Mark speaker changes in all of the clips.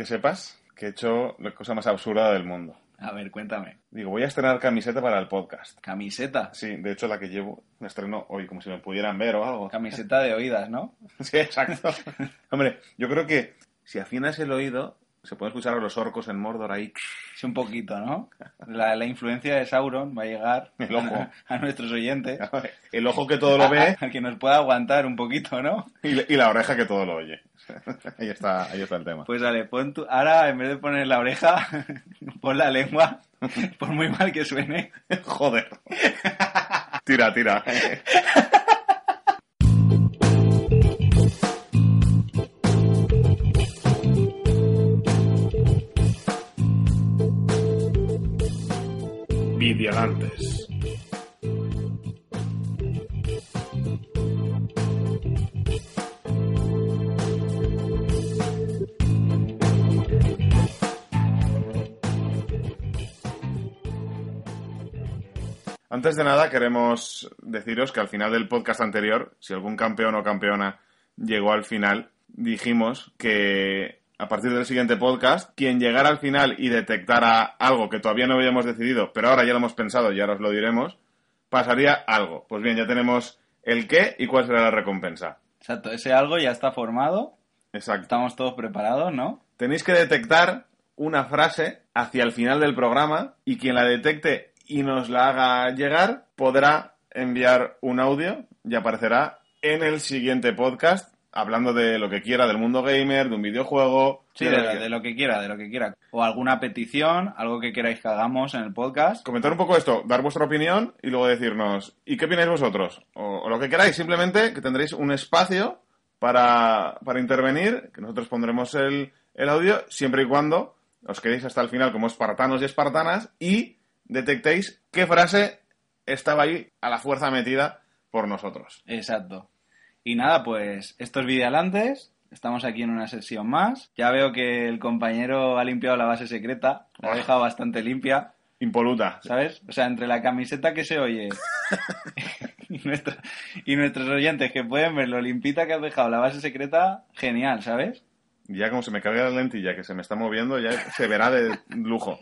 Speaker 1: que sepas que he hecho la cosa más absurda del mundo.
Speaker 2: A ver, cuéntame.
Speaker 1: Digo, voy a estrenar camiseta para el podcast.
Speaker 2: ¿Camiseta?
Speaker 1: Sí, de hecho la que llevo me estreno hoy, como si me pudieran ver o algo.
Speaker 2: Camiseta de oídas, ¿no?
Speaker 1: Sí, exacto. Hombre, yo creo que si afinas el oído, se puede escuchar a los orcos en Mordor ahí.
Speaker 2: Sí, un poquito, ¿no? La, la influencia de Sauron va a llegar
Speaker 1: El ojo.
Speaker 2: a nuestros oyentes.
Speaker 1: El ojo que todo lo ve
Speaker 2: A que nos pueda aguantar un poquito, ¿no?
Speaker 1: y, la- y la oreja que todo lo oye. Ahí está, ahí está el tema.
Speaker 2: Pues dale, pon tu... ahora en vez de poner la oreja, pon la lengua, por muy mal que suene.
Speaker 1: Joder. Tira, tira. Antes de nada, queremos deciros que al final del podcast anterior, si algún campeón o campeona llegó al final, dijimos que a partir del siguiente podcast, quien llegara al final y detectara algo que todavía no habíamos decidido, pero ahora ya lo hemos pensado y ahora os lo diremos, pasaría algo. Pues bien, ya tenemos el qué y cuál será la recompensa.
Speaker 2: Exacto, ese algo ya está formado,
Speaker 1: Exacto.
Speaker 2: estamos todos preparados, ¿no?
Speaker 1: Tenéis que detectar una frase hacia el final del programa y quien la detecte y nos la haga llegar podrá enviar un audio y aparecerá en el siguiente podcast hablando de lo que quiera, del mundo gamer, de un videojuego.
Speaker 2: Sí,
Speaker 1: de
Speaker 2: de,
Speaker 1: lo que-
Speaker 2: de lo que quiera, de lo que quiera. O alguna petición, algo que queráis que hagamos en el podcast.
Speaker 1: Comentar un poco esto, dar vuestra opinión y luego decirnos, ¿y qué opináis vosotros? O, o lo que queráis, simplemente que tendréis un espacio para, para intervenir, que nosotros pondremos el, el audio, siempre y cuando os quedéis hasta el final como espartanos y espartanas y detectéis qué frase estaba ahí a la fuerza metida por nosotros.
Speaker 2: Exacto. Y nada, pues estos videolantes, estamos aquí en una sesión más. Ya veo que el compañero ha limpiado la base secreta, la ha
Speaker 1: Ah.
Speaker 2: dejado bastante limpia,
Speaker 1: Impoluta.
Speaker 2: ¿sabes? O sea, entre la camiseta que se oye y, nuestra- y nuestros oyentes que pueden ver lo limpita que has dejado la base secreta, genial, ¿sabes?
Speaker 1: Ya como se me carga la lentilla que se me está moviendo, ya se verá de lujo.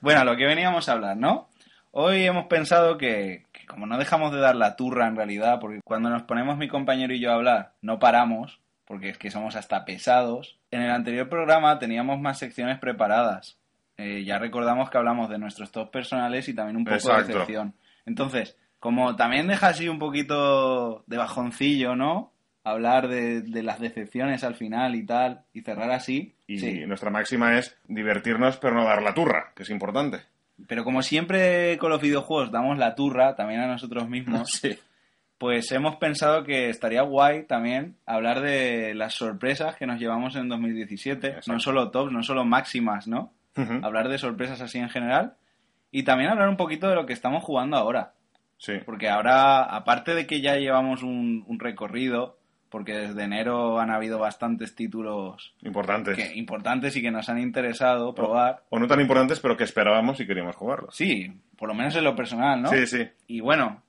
Speaker 2: Bueno, a lo que veníamos a hablar, ¿no? Hoy hemos pensado que como no dejamos de dar la turra en realidad, porque cuando nos ponemos mi compañero y yo a hablar, no paramos, porque es que somos hasta pesados. En el anterior programa teníamos más secciones preparadas. Eh, ya recordamos que hablamos de nuestros top personales y también un poco
Speaker 1: Exacto.
Speaker 2: de decepción. Entonces, como también deja así un poquito de bajoncillo, ¿no? Hablar de, de las decepciones al final y tal, y cerrar así.
Speaker 1: Y
Speaker 2: sí.
Speaker 1: nuestra máxima es divertirnos pero no dar la turra, que es importante.
Speaker 2: Pero como siempre con los videojuegos damos la turra también a nosotros mismos,
Speaker 1: Sí.
Speaker 2: pues hemos pensado que estaría guay también hablar de las sorpresas que nos llevamos en 2017.
Speaker 1: Exacto.
Speaker 2: No solo tops, no solo máximas, ¿no? Hablar de sorpresas así en general. Y también hablar un poquito de lo que estamos jugando ahora.
Speaker 1: Sí.
Speaker 2: Porque ahora, aparte de que ya llevamos un, un recorrido, porque desde enero han habido bastantes títulos
Speaker 1: Importantes.
Speaker 2: que, importantes y que nos han interesado probar.
Speaker 1: O no tan importantes, pero que esperábamos y queríamos jugarlos.
Speaker 2: Sí, por lo menos en lo personal, ¿no?
Speaker 1: Sí, sí.
Speaker 2: Y bueno,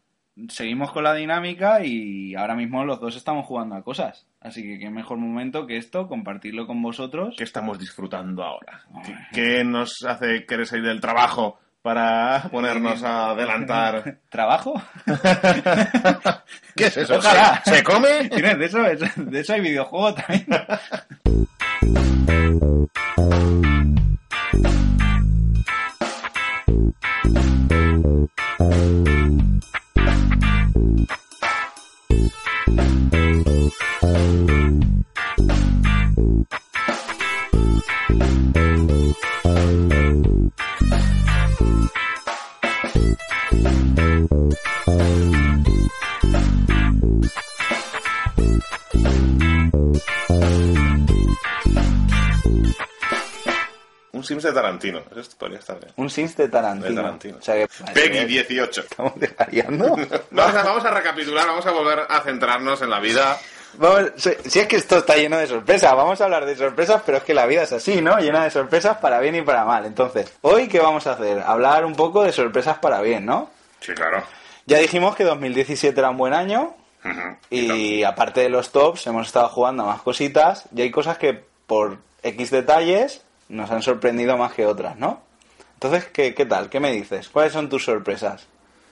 Speaker 2: seguimos con la dinámica y ahora mismo los dos estamos jugando a cosas. Así que qué mejor momento que esto, compartirlo con vosotros.
Speaker 1: ¿Qué estamos disfrutando ahora? ¿Qué,
Speaker 2: Ay.
Speaker 1: qué nos hace querer salir del trabajo para ponernos a adelantar?
Speaker 2: ¿Trabajo?
Speaker 1: ¿Qué es eso?
Speaker 2: Ojalá.
Speaker 1: ¿Se, se come?
Speaker 2: ¿Tienes de eso? De eso hay videojuego también.
Speaker 1: Sims de Tarantino. Eso podría estar bien.
Speaker 2: Un Sims de Tarantino.
Speaker 1: De Tarantino.
Speaker 2: O sea que...
Speaker 1: Peggy 18.
Speaker 2: ¿Estamos desvariando?
Speaker 1: Vamos a, vamos a recapitular, vamos a volver a centrarnos en la vida.
Speaker 2: Vamos, si, es que esto está lleno de sorpresas, vamos a hablar de sorpresas, pero es que la vida es así, ¿no? Llena de sorpresas para bien y para mal. Entonces, hoy, ¿qué vamos a hacer? Hablar un poco de sorpresas para bien, ¿no?
Speaker 1: Sí, claro.
Speaker 2: Ya dijimos que 2017 era un buen año y aparte de los tops hemos estado jugando a más cositas y hay cosas que por X detalles nos han sorprendido más que otras, ¿no? Entonces, ¿qué, qué tal? ¿Qué me dices? ¿Cuáles son tus sorpresas?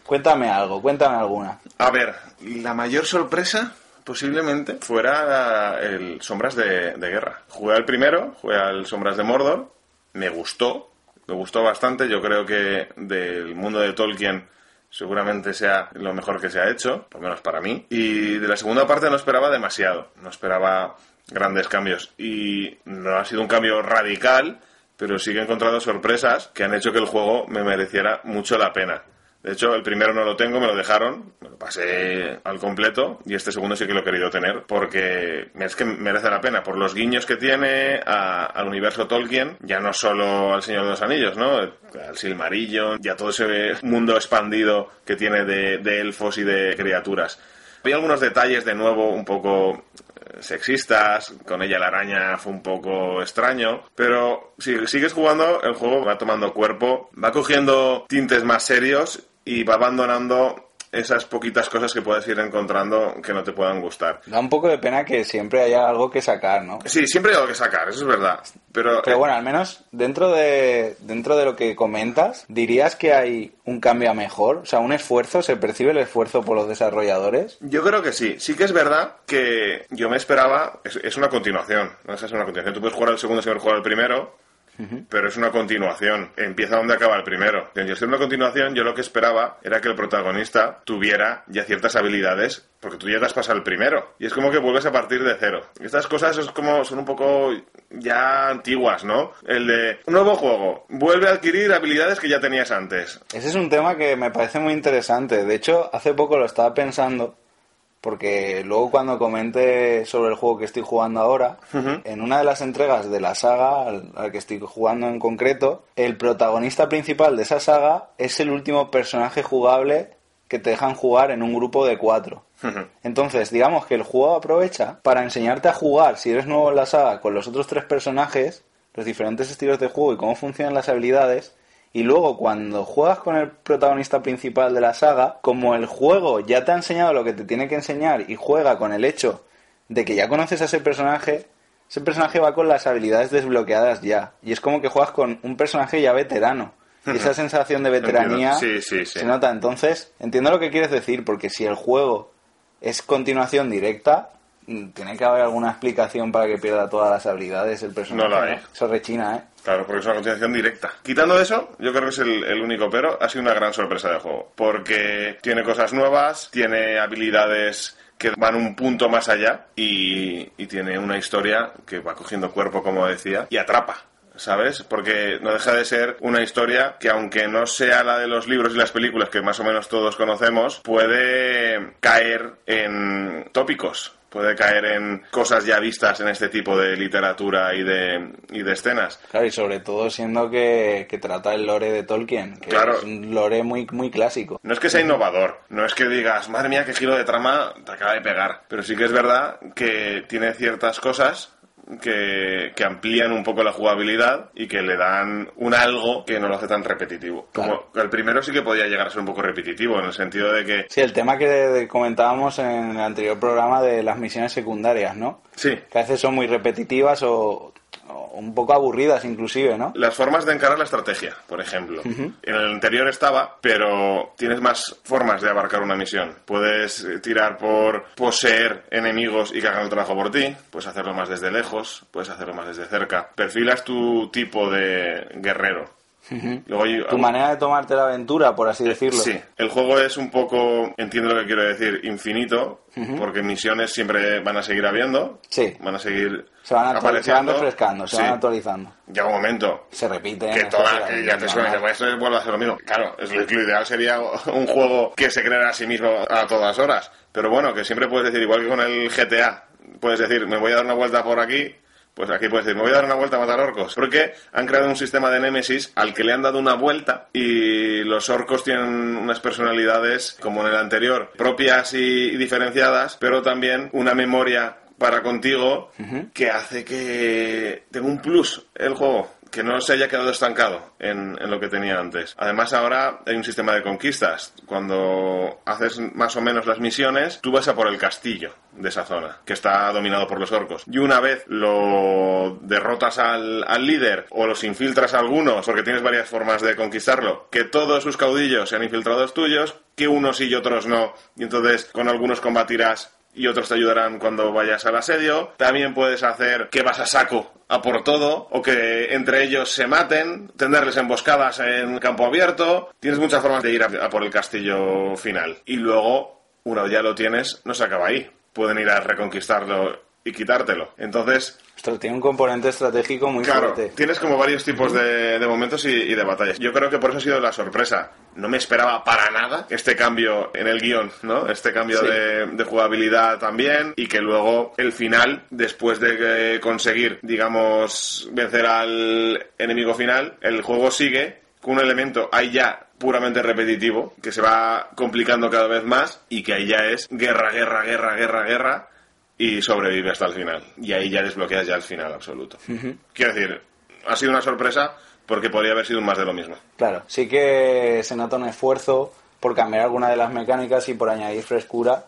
Speaker 2: Cuéntame algo, cuéntame alguna.
Speaker 1: A ver, la mayor sorpresa posiblemente fuera el Sombras de, de Guerra. Jugué al primero, jugué al Sombras de Mordor, me gustó, me gustó bastante, yo creo que del mundo de Tolkien seguramente sea lo mejor que se ha hecho, por lo menos para mí. Y de la segunda parte no esperaba demasiado, no esperaba grandes cambios. Y no ha sido un cambio radical, pero sí que he encontrado sorpresas que han hecho que el juego me mereciera mucho la pena. De hecho, el primero no lo tengo, me lo dejaron, me lo pasé al completo y este segundo sí que lo he querido tener porque es que merece la pena por los guiños que tiene a- al universo Tolkien, ya no solo al Señor de los Anillos, ¿no? Al Silmarillion y a todo ese mundo expandido que tiene de, de elfos y de criaturas. Había algunos detalles de nuevo un poco sexistas, con ella la araña fue un poco extraño, pero si sigues jugando, el juego va tomando cuerpo, va cogiendo tintes más serios y va abandonando esas poquitas cosas que puedes ir encontrando que no te puedan gustar.
Speaker 2: Da un poco de pena que siempre haya algo que sacar, ¿no?
Speaker 1: Sí, siempre hay algo que sacar, eso es verdad. Pero,
Speaker 2: Pero bueno, al menos dentro de, dentro de lo que comentas, ¿dirías que hay un cambio a mejor? O sea, un esfuerzo, ¿se percibe el esfuerzo por los desarrolladores?
Speaker 1: Yo creo que sí. Sí que es verdad que yo me esperaba. Es, es una continuación. No es una continuación. Tú puedes jugar al segundo sin haber jugado al primero. Pero es una continuación. Empieza donde acaba el primero. Y al ser una continuación, yo lo que esperaba era que el protagonista tuviera ya ciertas habilidades. Porque tú ya te has pasado el primero. Y es como que vuelves a partir de cero. Y estas cosas es como, son un poco ya antiguas, ¿no? El de nuevo juego. Vuelve a adquirir habilidades que ya tenías antes.
Speaker 2: Ese es un tema que me parece muy interesante. De hecho, hace poco lo estaba pensando, porque luego cuando comente sobre el juego que estoy jugando ahora, en una de las entregas de la saga al, al que estoy jugando en concreto, el protagonista principal de esa saga es el último personaje jugable que te dejan jugar en un grupo de cuatro. Entonces, digamos que el juego aprovecha para enseñarte a jugar, si eres nuevo en la saga, con los otros tres personajes, los diferentes estilos de juego y cómo funcionan las habilidades. Y luego, cuando juegas con el protagonista principal de la saga, como el juego ya te ha enseñado lo que te tiene que enseñar y juega con el hecho de que ya conoces a ese personaje, ese personaje va con las habilidades desbloqueadas ya. Y es como que juegas con un personaje ya veterano. Y esa sensación de veteranía
Speaker 1: Entiendo. Sí, sí, sí.
Speaker 2: se nota. Entonces, entiendo lo que quieres decir, porque si el juego es continuación directa, mm, tiene que haber alguna explicación para que pierda todas las habilidades el personaje.
Speaker 1: No hay.
Speaker 2: Eso rechina, ¿eh?
Speaker 1: Claro, porque es una continuación directa. Quitando eso, yo creo que es el, único pero. Ha sido una gran sorpresa de juego. Porque tiene cosas nuevas, tiene habilidades que van un punto más allá y tiene una historia que va cogiendo cuerpo, como decía, y atrapa. ¿Sabes? Porque no deja de ser una historia que, aunque no sea la de los libros y las películas que más o menos todos conocemos, puede caer en tópicos puede caer en cosas ya vistas en este tipo de literatura y de, y de escenas.
Speaker 2: Claro, y sobre todo siendo que, que trata el lore de Tolkien, que
Speaker 1: Claro.
Speaker 2: es un lore muy, muy clásico.
Speaker 1: No es que sea innovador, no es que digas, madre mía, qué giro de trama te acaba de pegar, pero sí que es verdad que tiene ciertas cosas que, que amplían un poco la jugabilidad y que le dan un algo que no lo hace tan repetitivo.
Speaker 2: Claro.
Speaker 1: Como el primero sí que podía llegar a ser un poco repetitivo, en el sentido de que,
Speaker 2: Sí, el tema que comentábamos en el anterior programa de las misiones secundarias, ¿no?
Speaker 1: sí,
Speaker 2: Que a veces son muy repetitivas o, o un poco aburridas inclusive, ¿no?
Speaker 1: Las formas de encarar la estrategia, por ejemplo. En el anterior estaba, pero tienes más formas de abarcar una misión. Puedes eh, tirar por poseer enemigos y que hagan el trabajo por ti. Puedes hacerlo más desde lejos, puedes hacerlo más desde cerca. Perfilas tu tipo de guerrero. Luego hay-
Speaker 2: Tu manera de tomarte la aventura, por así decirlo.
Speaker 1: Sí, el juego es un poco, entiendo lo que quiero decir, infinito, porque misiones siempre van a seguir habiendo,
Speaker 2: Sí.
Speaker 1: van a seguir
Speaker 2: Se van, actual- se van
Speaker 1: apareciendo.
Speaker 2: refrescando, se
Speaker 1: Sí.
Speaker 2: van actualizando.
Speaker 1: Llega un momento
Speaker 2: Se repiten.
Speaker 1: que
Speaker 2: esto
Speaker 1: toda,
Speaker 2: se-
Speaker 1: que ya te suena, esto vuelve a ser lo mismo. Claro, es lo ideal sería un juego que se creara a sí mismo a todas horas. Pero bueno, que siempre puedes decir, igual que con el GTA, puedes decir, me voy a dar una vuelta por aquí, pues aquí puedes decir, me voy a dar una vuelta a matar orcos. Porque han creado un sistema de Némesis al que le han dado una vuelta y los orcos tienen unas personalidades, como en el anterior, propias y, y diferenciadas, pero también una memoria para contigo que hace que tenga un plus el juego que no se haya quedado estancado en, en lo que tenía antes. Además, ahora hay un sistema de conquistas. Cuando haces más o menos las misiones, tú vas a por el castillo de esa zona, que está dominado por los orcos. Y una vez lo derrotas al, al líder o los infiltras a algunos, porque tienes varias formas de conquistarlo, que todos sus caudillos sean infiltrados tuyos, que unos sí y otros no. Y entonces con algunos combatirás y otros te ayudarán cuando vayas al asedio. También puedes hacer que vas a saco a por todo o que entre ellos se maten, tenderles emboscadas en campo abierto. Tienes muchas formas de ir a, por el castillo final. Y luego, una vez ya lo tienes, no se acaba ahí. Pueden ir a reconquistarlo y quitártelo. Entonces,
Speaker 2: Esto tiene un componente estratégico muy
Speaker 1: Claro,
Speaker 2: fuerte.
Speaker 1: tienes como varios tipos de, de momentos y, y de batallas. Yo creo que por eso ha sido la sorpresa. No me esperaba para nada este cambio en el guion, ¿no? Este cambio
Speaker 2: Sí.
Speaker 1: de, de jugabilidad también y que luego el final, después de que conseguir, digamos, vencer al enemigo final, el juego sigue con un elemento ahí ya puramente repetitivo, que se va complicando cada vez más y que ahí ya es guerra, guerra, guerra, guerra, guerra y sobrevive hasta el final. Y ahí ya desbloqueas ya el final absoluto. Quiero decir, ha sido una sorpresa porque podría haber sido más de lo mismo.
Speaker 2: Claro, sí que se nota un esfuerzo por cambiar alguna de las mecánicas y por añadir frescura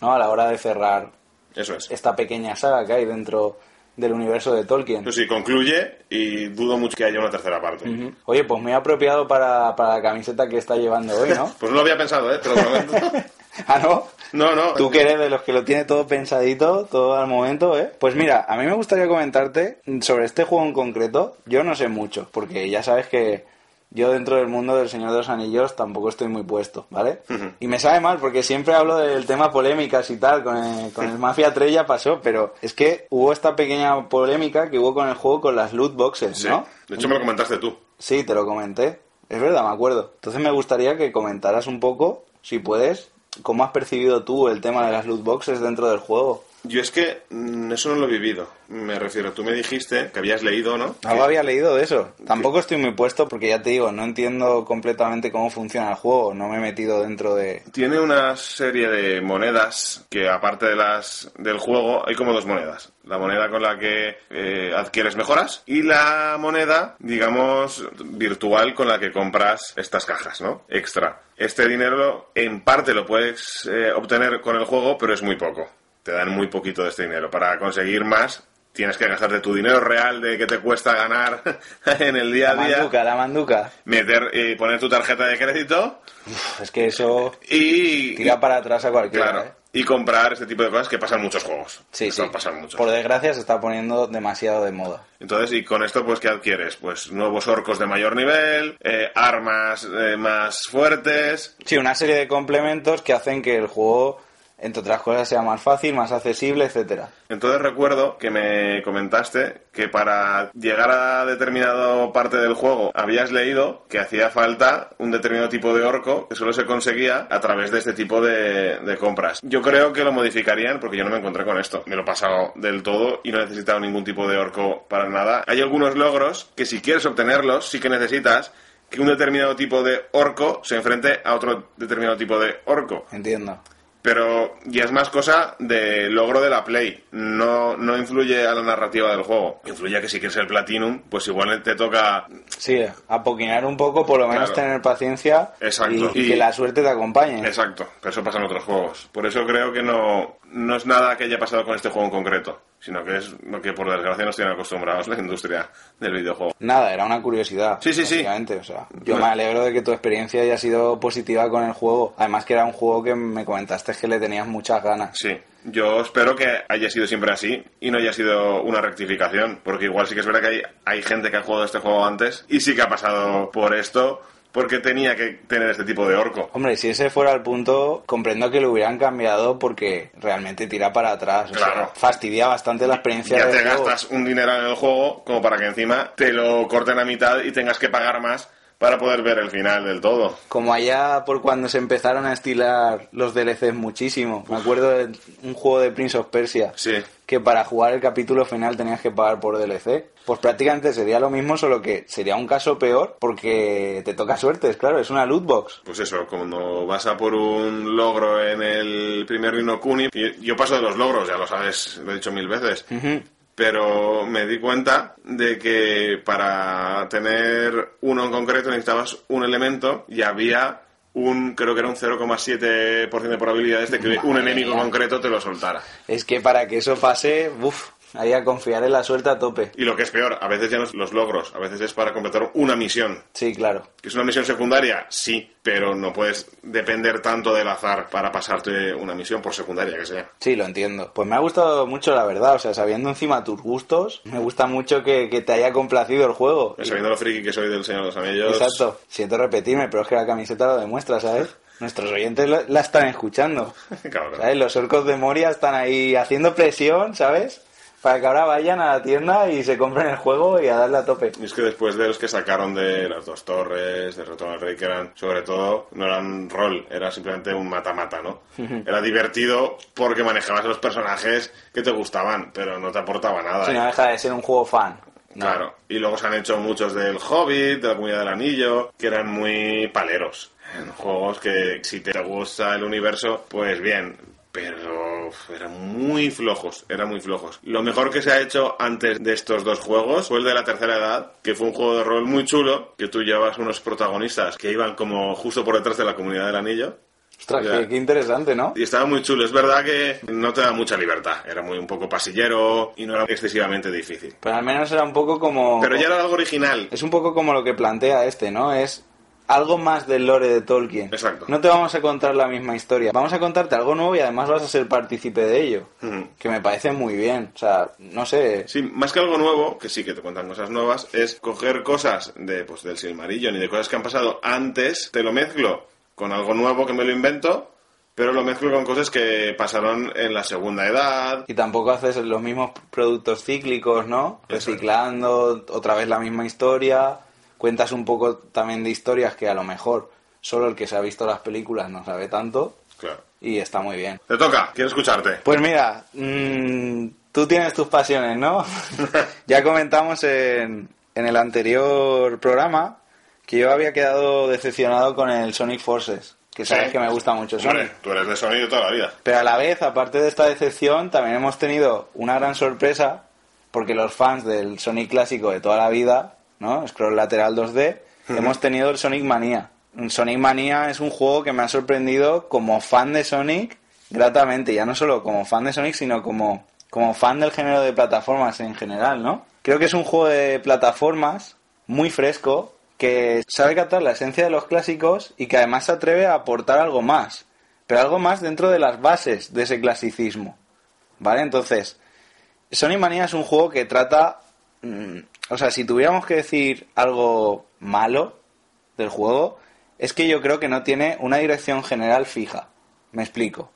Speaker 2: ¿no? a la hora de cerrar
Speaker 1: Eso es.
Speaker 2: esta pequeña saga que hay dentro del universo de Tolkien.
Speaker 1: Pues sí, concluye y dudo mucho que haya una tercera parte.
Speaker 2: Oye, pues muy apropiado para, para la camiseta que está llevando hoy, ¿no?
Speaker 1: Pues no lo había pensado, ¿eh? Te lo prometo.
Speaker 2: ah, ¿no?
Speaker 1: No, no.
Speaker 2: Tú que eres de los que lo tiene todo pensadito, todo al momento, ¿eh? Pues mira, a mí me gustaría comentarte sobre este juego en concreto. Yo no sé mucho, porque ya sabes que yo dentro del mundo del Señor de los Anillos tampoco estoy muy puesto, ¿vale? Y me sabe mal, porque siempre hablo del tema polémicas y tal, con el, con el Mafia 3 ya pasó, pero es que hubo esta pequeña polémica que hubo con el juego con las loot boxes,
Speaker 1: Sí.
Speaker 2: ¿no?
Speaker 1: De hecho, me lo comentaste tú.
Speaker 2: Sí, te lo comenté. Es verdad, me acuerdo. Entonces me gustaría que comentaras un poco, si puedes, cómo has percibido tú el tema de las loot boxes dentro del juego.
Speaker 1: Yo es que mm, eso no lo he vivido. Me refiero, tú me dijiste que habías leído, ¿no?
Speaker 2: Algo había leído de eso. Tampoco estoy muy puesto porque ya te digo, no entiendo completamente cómo funciona el juego. No me he metido dentro de...
Speaker 1: Tiene una serie de monedas que aparte de las del juego hay como dos monedas. La moneda con la que eh, adquieres mejoras y la moneda, digamos, virtual con la que compras estas cajas, ¿no? Extra. Este dinero en parte lo puedes eh, obtener con el juego, pero es muy poco. Te dan muy poquito de este dinero. Para conseguir más tienes que gastarte tu dinero real de que te cuesta ganar en el día
Speaker 2: La
Speaker 1: a día,
Speaker 2: manduca, la manduca.
Speaker 1: meter y poner tu tarjeta de crédito
Speaker 2: Uf, es que eso
Speaker 1: y
Speaker 2: tira para atrás a cualquiera.
Speaker 1: Claro.
Speaker 2: ¿eh?
Speaker 1: Y comprar este tipo de cosas que pasan muchos juegos.
Speaker 2: Sí, sí.
Speaker 1: pasan muchos.
Speaker 2: Por desgracia se está poniendo demasiado de moda.
Speaker 1: Entonces, y con esto, pues, ¿qué adquieres? Pues nuevos orcos de mayor nivel, eh, armas eh, más fuertes.
Speaker 2: Sí, una serie de complementos que hacen que el juego, entre otras cosas, sea más fácil, más accesible, etcétera.
Speaker 1: Entonces recuerdo que me comentaste que para llegar a determinada parte del juego habías leído que hacía falta un determinado tipo de orco que solo se conseguía a través de este tipo de, de compras. Yo creo que lo modificarían porque yo no me encontré con esto. Me lo he pasado del todo y no he necesitado ningún tipo de orco para nada. Hay algunos logros que si quieres obtenerlos sí que necesitas que un determinado tipo de orco se enfrente a otro determinado tipo de orco.
Speaker 2: Entiendo.
Speaker 1: Pero ya es más cosa de logro de la Play. No, no influye a la narrativa del juego. Influye a que si quieres el Platinum, pues igual te toca...
Speaker 2: Sí, apoquinar un poco, por lo menos
Speaker 1: Claro.
Speaker 2: tener paciencia
Speaker 1: Exacto.
Speaker 2: y, y
Speaker 1: Y-
Speaker 2: que la suerte te acompañe.
Speaker 1: Exacto, pero eso pasa en otros juegos. Por eso creo que no, no es nada que haya pasado con este juego en concreto, sino que es lo que por desgracia nos tienen acostumbrados la industria del videojuego.
Speaker 2: Nada, era una curiosidad.
Speaker 1: Sí, sí, sí.
Speaker 2: O sea, yo me alegro de que tu experiencia haya sido positiva con el juego. Además que era un juego que me comentaste que le tenías muchas ganas.
Speaker 1: Sí, yo espero que haya sido siempre así y no haya sido una rectificación, porque igual sí que es verdad que hay, hay gente que ha jugado este juego antes y sí que ha pasado por esto porque tenía que tener este tipo de orco.
Speaker 2: Hombre, si ese fuera el punto, comprendo que lo hubieran cambiado porque realmente tira para atrás. O sea,
Speaker 1: Claro.
Speaker 2: fastidia bastante la experiencia
Speaker 1: Ya te
Speaker 2: juego.
Speaker 1: gastas un dinero en el juego como para que encima te lo corten a mitad y tengas que pagar más para poder ver el final del todo.
Speaker 2: Como allá por cuando se empezaron a estilar los DLCs muchísimo. Me acuerdo de un juego de Prince of Persia.
Speaker 1: Sí,
Speaker 2: que para jugar el capítulo final tenías que pagar por DLC. Pues prácticamente sería lo mismo, solo que sería un caso peor porque te toca suertes, claro, es una loot box.
Speaker 1: pues eso, cuando vas a por un logro en el primer Rino Kuni, yo paso de los logros, ya lo sabes, lo he dicho mil veces, pero me di cuenta de que para tener uno en concreto necesitabas un elemento y había un, creo que era un 0,7% de probabilidades de que un enemigo concreto te lo soltara.
Speaker 2: Es que para que eso pase, uff, ahí a confiar en la suerte a tope.
Speaker 1: Y lo que es peor, a veces ya no es los logros, a veces es para completar una misión.
Speaker 2: Sí, claro.
Speaker 1: ¿Que es una misión secundaria? Sí, pero no puedes depender tanto del azar para pasarte una misión por secundaria que sea.
Speaker 2: Sí, lo entiendo. Pues me ha gustado mucho, la verdad. O sea, sabiendo encima tus gustos, me gusta mucho que, que te haya complacido el juego.
Speaker 1: Sabiendo lo friki que soy del Señor de los Anillos.
Speaker 2: Exacto. Siento repetirme, pero es que la camiseta lo demuestra, ¿sabes? Nuestros oyentes la están escuchando. ¿Sabes? Los orcos de Moria están ahí haciendo presión, ¿sabes? Para que ahora vayan a la tienda y se compren el juego y a darle a tope.
Speaker 1: Y es que después de los que sacaron de las dos torres, de Retorno al Rey, que eran, sobre todo, no eran rol, era simplemente un mata-mata, ¿no? Era divertido porque manejabas a los personajes que te gustaban, pero no te aportaba nada.
Speaker 2: Si no deja de ser un juego fan. No.
Speaker 1: Claro. Y luego se han hecho muchos del Hobbit, de la Comunidad del Anillo, que eran muy paleros. En juegos que si te gusta el universo, pues bien. Pero eran muy flojos, eran muy flojos. Lo mejor que se ha hecho antes de estos dos juegos fue el de la tercera edad, que fue un juego de rol muy chulo, que tú llevabas unos protagonistas que iban como justo por detrás de la Comunidad del Anillo.
Speaker 2: Ostras, qué, qué interesante, ¿no?
Speaker 1: Y estaba muy chulo. Es verdad que no te da mucha libertad. Era muy un poco pasillero y no era excesivamente difícil.
Speaker 2: Pero al menos era un poco como...
Speaker 1: Pero ya era algo original.
Speaker 2: Es un poco como lo que plantea este, ¿no? Es algo más del lore de Tolkien.
Speaker 1: Exacto.
Speaker 2: No te vamos a contar la misma historia. Vamos a contarte algo nuevo y además vas a ser partícipe de ello. Que me parece muy bien. O sea, no sé.
Speaker 1: Sí, más que algo nuevo, que sí que te cuentan cosas nuevas, es coger cosas de, pues, del Silmarillion y de cosas que han pasado antes, te lo mezclo con algo nuevo que me lo invento, pero lo mezclo con cosas que pasaron en la segunda edad.
Speaker 2: Y tampoco haces los mismos productos cíclicos, ¿no? Reciclando otra vez la misma historia. Cuentas un poco también de historias que a lo mejor solo el que se ha visto las películas no sabe tanto.
Speaker 1: Claro.
Speaker 2: Y está muy bien.
Speaker 1: Te toca, quiero escucharte.
Speaker 2: Pues mira, mm, tú tienes tus pasiones, ¿no? ya comentamos en, en el anterior programa que yo había quedado decepcionado con el Sonic Forces, que sabes
Speaker 1: Sí.
Speaker 2: que me gusta mucho Sonic.
Speaker 1: Hombre, tú eres de sonido toda la vida.
Speaker 2: Pero a la vez, aparte de esta decepción, también hemos tenido una gran sorpresa, porque los fans del Sonic clásico de toda la vida, ¿no? Scroll lateral 2D, hemos tenido el Sonic Mania. Sonic Mania es un juego que me ha sorprendido como fan de Sonic gratamente, ya no solo como fan de Sonic, sino como, como fan del género de plataformas en general, ¿no? Creo que es un juego de plataformas muy fresco, que sabe captar la esencia de los clásicos y que además se atreve a aportar algo más, pero algo más dentro de las bases de ese clasicismo. ¿Vale? Entonces, Sonic Mania es un juego que trata. Mm, o sea, si tuviéramos que decir algo malo del juego, es que yo creo que no tiene una dirección general fija. Me explico.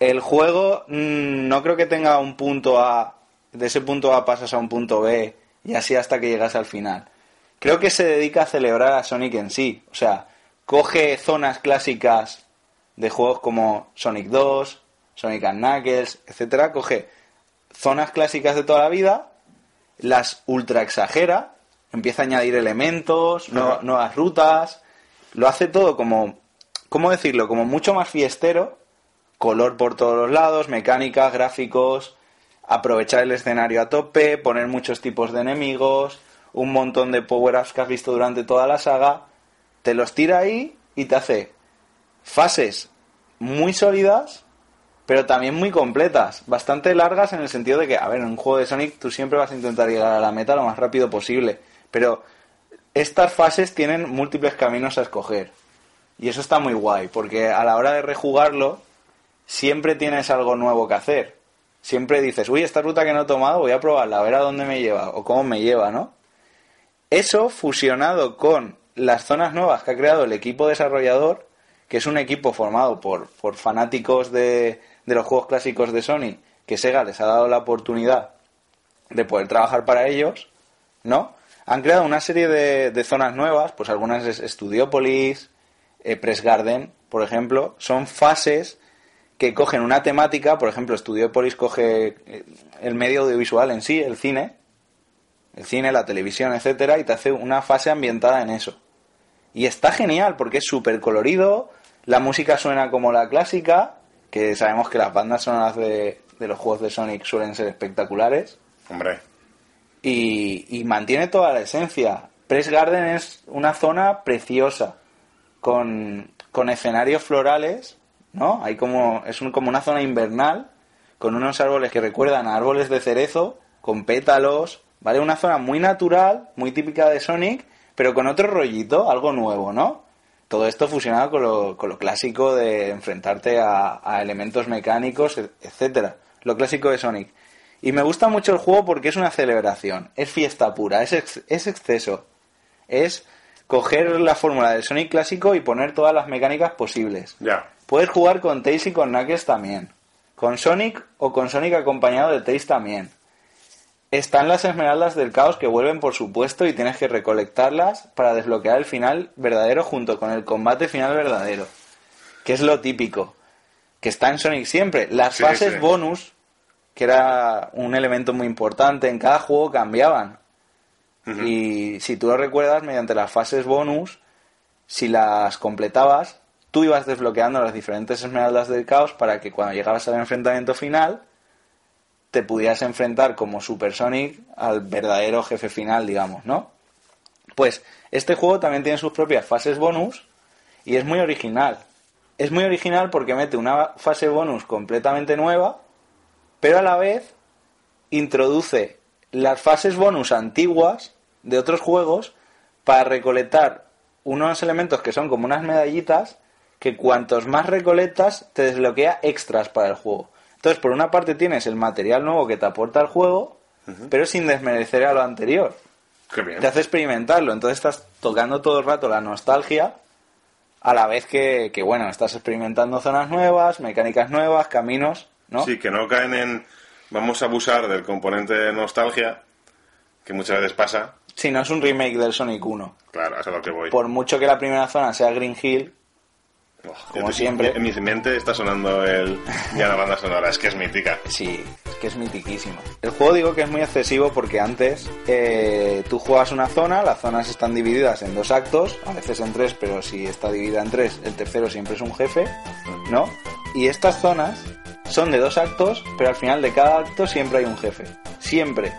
Speaker 2: El juego mm, no creo que tenga un punto A, de ese punto A pasas a un punto B y así hasta que llegas al final. Creo que se dedica a celebrar a Sonic en sí. O sea, coge zonas clásicas de juegos como Sonic 2, Sonic Knuckles, etcétera, coge zonas clásicas de toda la vida, las ultra exagera, empieza a añadir elementos, nuevas rutas, lo hace todo como, ¿cómo decirlo? Como mucho más fiestero, color por todos los lados, mecánicas, gráficos, aprovechar el escenario a tope, poner muchos tipos de enemigos, un montón de power-ups que has visto durante toda la saga, te los tira ahí y te hace fases muy sólidas, pero también muy completas, bastante largas en el sentido de que, a ver, en un juego de Sonic tú siempre vas a intentar llegar a la meta lo más rápido posible, pero estas fases tienen múltiples caminos a escoger. Y eso está muy guay, porque a la hora de rejugarlo, siempre tienes algo nuevo que hacer. Siempre dices, uy, esta ruta que no he tomado, voy a probarla, a ver a dónde me lleva o cómo me lleva, ¿no? Eso fusionado con las zonas nuevas que ha creado el equipo desarrollador, que es un equipo formado por, por fanáticos de, de los juegos clásicos de Sony, que Sega les ha dado la oportunidad de poder trabajar para ellos, ¿no? Han creado una serie de, de zonas nuevas, pues algunas es Studiopolis, eh, Press Garden, por ejemplo, son fases que cogen una temática, por ejemplo, Studiopolis coge eh, el medio audiovisual en sí, el cine, el cine, la televisión, etcétera, y te hace una fase ambientada en eso. Y está genial porque es súper colorido, la música suena como la clásica, que sabemos que las bandas sonoras de, de los juegos de Sonic suelen ser espectaculares.
Speaker 1: Hombre.
Speaker 2: Y, y mantiene toda la esencia. Press Garden es una zona preciosa, con, con escenarios florales, ¿no? Hay como, es un- como una zona invernal, con unos árboles que recuerdan a árboles de cerezo, con pétalos, ¿vale? Una zona muy natural, muy típica de Sonic, pero con otro rollito, algo nuevo, ¿no? Todo esto fusionado con lo, con lo clásico de enfrentarte a, a elementos mecánicos, etcétera. Lo clásico de Sonic. Y me gusta mucho el juego porque es una celebración, es fiesta pura, es, ex- es exceso. Es coger la fórmula del Sonic clásico y poner todas las mecánicas posibles.
Speaker 1: Ya.
Speaker 2: Puedes jugar con Tails y con Knuckles también. Con Sonic o con Sonic acompañado de Tails también. Están las esmeraldas del caos que vuelven por supuesto y tienes que recolectarlas para desbloquear el final verdadero junto con el combate final verdadero. Que es lo típico. Que está en Sonic siempre. Las
Speaker 1: Sí,
Speaker 2: fases
Speaker 1: sí.
Speaker 2: bonus, que era un elemento muy importante, en cada juego cambiaban. Y si tú lo recuerdas, mediante las fases bonus, si las completabas, tú ibas desbloqueando las diferentes esmeraldas del caos para que cuando llegabas al enfrentamiento final, te pudieras enfrentar como Super Sonic al verdadero jefe final, digamos, ¿no? Pues este juego también tiene sus propias fases bonus y es muy original. Es muy original porque mete una fase bonus completamente nueva, pero a la vez introduce las fases bonus antiguas de otros juegos para recolectar unos elementos que son como unas medallitas que cuantos más recolectas te desbloquea extras para el juego. Entonces, por una parte tienes el material nuevo que te aporta el juego, pero sin desmerecer a lo anterior.
Speaker 1: Qué bien.
Speaker 2: Te hace experimentarlo, entonces estás tocando todo el rato la nostalgia a la vez que, que, bueno, estás experimentando zonas nuevas, mecánicas nuevas, caminos, ¿no?
Speaker 1: Sí, que no caen en... Vamos a abusar del componente de nostalgia, que muchas veces pasa.
Speaker 2: Si no es un remake del Sonic 1.
Speaker 1: Claro, es a lo que voy.
Speaker 2: Por mucho que la primera zona sea Green Hill,
Speaker 1: Oh,
Speaker 2: como siempre.
Speaker 1: En mi mente está sonando el... ya la banda sonora, es que es mítica.
Speaker 2: sí, es que es mitiquísimo. El juego digo que es muy excesivo porque antes eh, tú juegas una zona, las zonas están divididas en dos actos, a veces en tres, pero si está dividida en tres, el tercero siempre es un jefe, ¿no? Y estas zonas son de dos actos, pero al final de cada acto siempre hay un jefe. Siempre.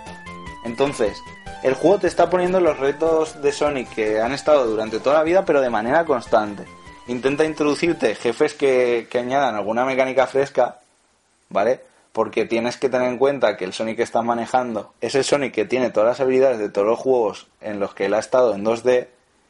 Speaker 2: Entonces, el juego te está poniendo los retos de Sonic que han estado durante toda la vida, pero de manera constante. Intenta introducirte jefes que, añadan alguna mecánica fresca, ¿vale? Porque tienes que tener en cuenta que el Sonic que estás manejando es el Sonic que tiene todas las habilidades de todos los juegos en los que él ha estado en 2D.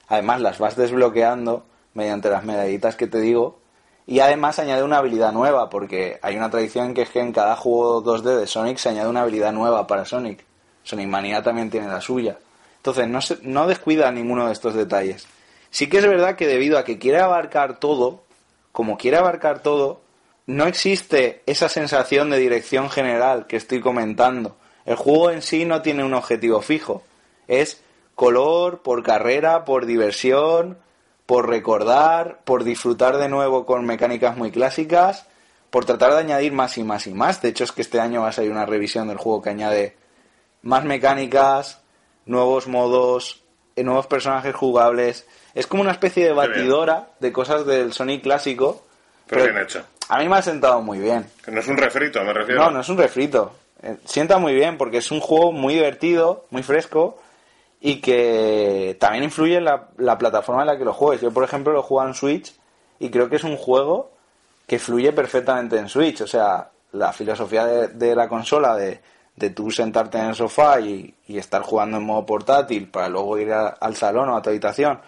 Speaker 2: Además, las vas desbloqueando mediante las medallitas que te digo. Y además añade una habilidad nueva, porque hay una tradición que es que en cada juego 2D de Sonic se añade una habilidad nueva para Sonic. Sonic Manía también tiene la suya. Entonces, no, se- no descuida ninguno de estos detalles. Sí que es verdad que debido a que quiere abarcar todo, como quiere abarcar todo, no existe esa sensación de dirección general que estoy comentando. El juego en sí no tiene un objetivo fijo. Es color, por carrera, por diversión, por recordar, por disfrutar de nuevo con mecánicas muy clásicas, por tratar de añadir más y más y más. De hecho, es que este año va a salir una revisión del juego que añade más mecánicas, nuevos modos, eh, nuevos personajes jugables. Es como una especie de batidora de cosas del Sonic clásico.
Speaker 1: Pero bien hecho.
Speaker 2: A mí me ha sentado muy bien.
Speaker 1: Que no es un refrito, me refiero.
Speaker 2: No, no es un refrito. Eh, Sienta muy bien porque es un juego muy divertido, muy fresco y que también influye en la, la plataforma en la que lo juegues. Yo, por ejemplo, lo juego en Switch y creo que es un juego que fluye perfectamente en Switch. O sea, la filosofía de, de la consola de, de tú sentarte en el sofá y, y estar jugando en modo portátil para luego ir a- al salón o a tu habitación,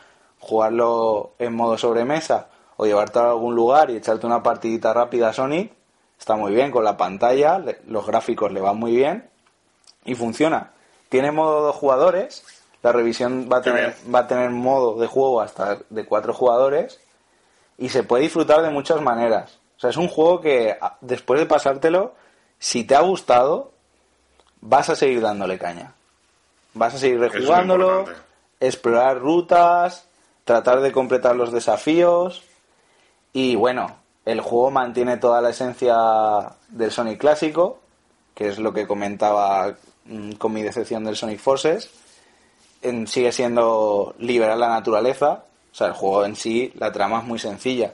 Speaker 2: jugarlo en modo sobremesa o llevarte a algún lugar y echarte una partidita rápida a Sonic, está muy bien con la pantalla, le- los gráficos le van muy bien y funciona. Tiene modo de jugadores, la revisión va a tener, va a tener modo de juego hasta de cuatro jugadores y se puede disfrutar de muchas maneras. O sea, es un juego que después de pasártelo, si te ha gustado, vas a seguir dándole caña. Vas a seguir rejugándolo, explorar rutas, tratar de completar los desafíos y bueno, el juego mantiene toda la esencia del Sonic clásico, que es lo que comentaba mm, con mi decepción del Sonic Forces. Sigue siendo liberar la naturaleza, o sea, el juego en sí, la trama es muy sencilla.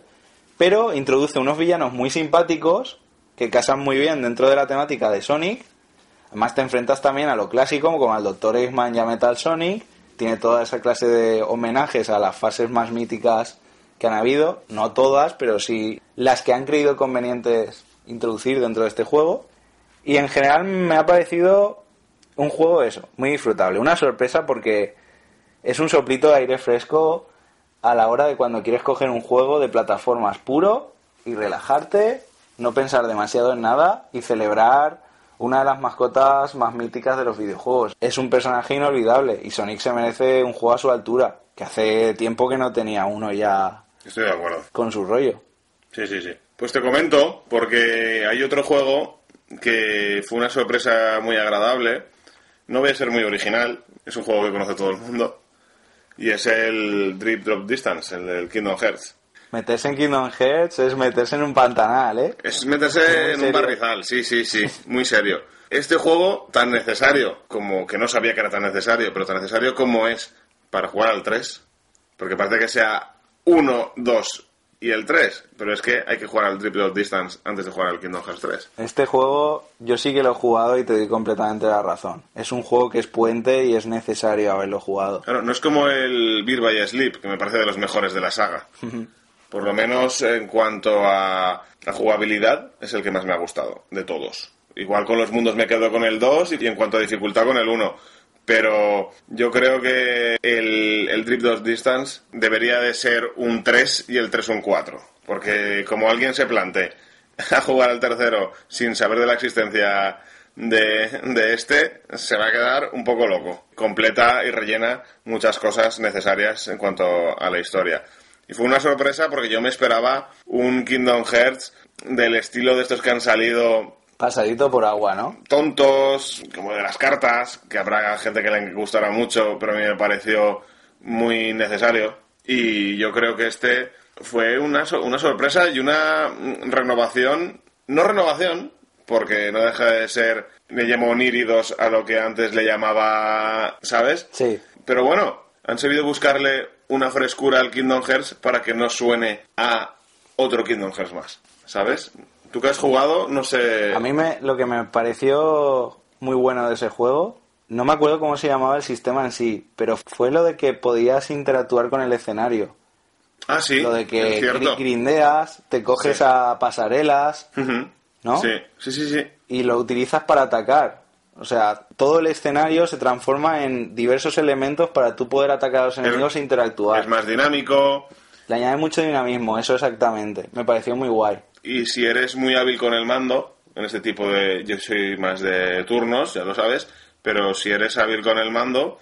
Speaker 2: Pero introduce unos villanos muy simpáticos que casan muy bien dentro de la temática de Sonic, Además te enfrentas también a lo clásico, como al Dr. Eggman y a Metal Sonic. Tiene toda esa clase de homenajes a las fases más míticas que han habido. No todas, pero sí las que han creído convenientes introducir dentro de este juego. Y en general me ha parecido un juego eso, muy disfrutable. Una sorpresa porque es un soplito de aire fresco a la hora de cuando quieres coger un juego de plataformas puro y relajarte, no pensar demasiado en nada y celebrar una de las mascotas más míticas de los videojuegos. Es un personaje inolvidable y Sonic se merece un juego a su altura, que hace tiempo que no tenía uno ya
Speaker 1: Estoy de acuerdo.
Speaker 2: con su rollo.
Speaker 1: Sí, sí, sí. Pues te comento, porque hay otro juego que fue una sorpresa muy agradable. No voy a ser muy original, es un juego que conoce todo el mundo. Y es el Drip Drop Distance, el del Kingdom Hearts.
Speaker 2: Meterse en Kingdom Hearts es meterse en un pantanal, ¿eh?
Speaker 1: Es meterse
Speaker 2: Muy
Speaker 1: en un barrizal, sí, sí, sí, muy serio. Este juego, tan necesario como que no sabía que era tan necesario, pero tan necesario como es para jugar al 3, porque parece que sea 1, 2 y el 3, pero es que hay que jugar al Drop Distance antes de jugar al Kingdom Hearts 3.
Speaker 2: Este juego yo sí que lo he jugado y te doy completamente la razón. Es un juego que es puente y es necesario haberlo jugado.
Speaker 1: Claro, no es como el Beer by Sleep, que me parece de los mejores de la saga. Por lo menos en cuanto a la jugabilidad, es el que más me ha gustado, de todos. Igual con los mundos me quedo con el 2 y en cuanto a dificultad con el 1. Pero yo creo que el, el Drip 2 Distance debería de ser un 3 y el 3 un 4. Porque como alguien se plante a jugar al tercero sin saber de la existencia de, de este, se va a quedar un poco loco. Completa y rellena muchas cosas necesarias en cuanto a la historia. Y fue una sorpresa porque yo me esperaba un Kingdom Hearts del estilo de estos que han salido
Speaker 2: Pasadito por agua, ¿no?
Speaker 1: tontos, como de las cartas, que habrá gente que le gustará mucho, pero a mí me pareció muy necesario. Y yo creo que este fue una, so- una sorpresa y una renovación, no renovación, porque no deja de ser, le llamo oníridos a lo que antes le llamaba, ¿sabes?
Speaker 2: Sí.
Speaker 1: Pero bueno, han sabido buscarle una frescura al Kingdom Hearts para que no suene a otro Kingdom Hearts más, ¿sabes? Tú que has jugado, no sé...
Speaker 2: A mí me, lo que me pareció muy bueno de ese juego, no me acuerdo cómo se llamaba el sistema en sí, pero fue lo de que podías interactuar con el escenario.
Speaker 1: Ah, sí,
Speaker 2: lo de que grindeas, te coges
Speaker 1: Sí.
Speaker 2: a pasarelas. ¿no?
Speaker 1: Sí, sí, sí, sí.
Speaker 2: y lo utilizas para atacar. O sea, todo el escenario se transforma en diversos elementos para tú poder atacar a los enemigos e interactuar.
Speaker 1: Es más dinámico
Speaker 2: Le añade mucho dinamismo, eso exactamente. Me pareció muy guay.
Speaker 1: y si eres muy hábil con el mando, en este tipo de... Yo soy más de turnos, ya lo sabes, pero si eres hábil con el mando,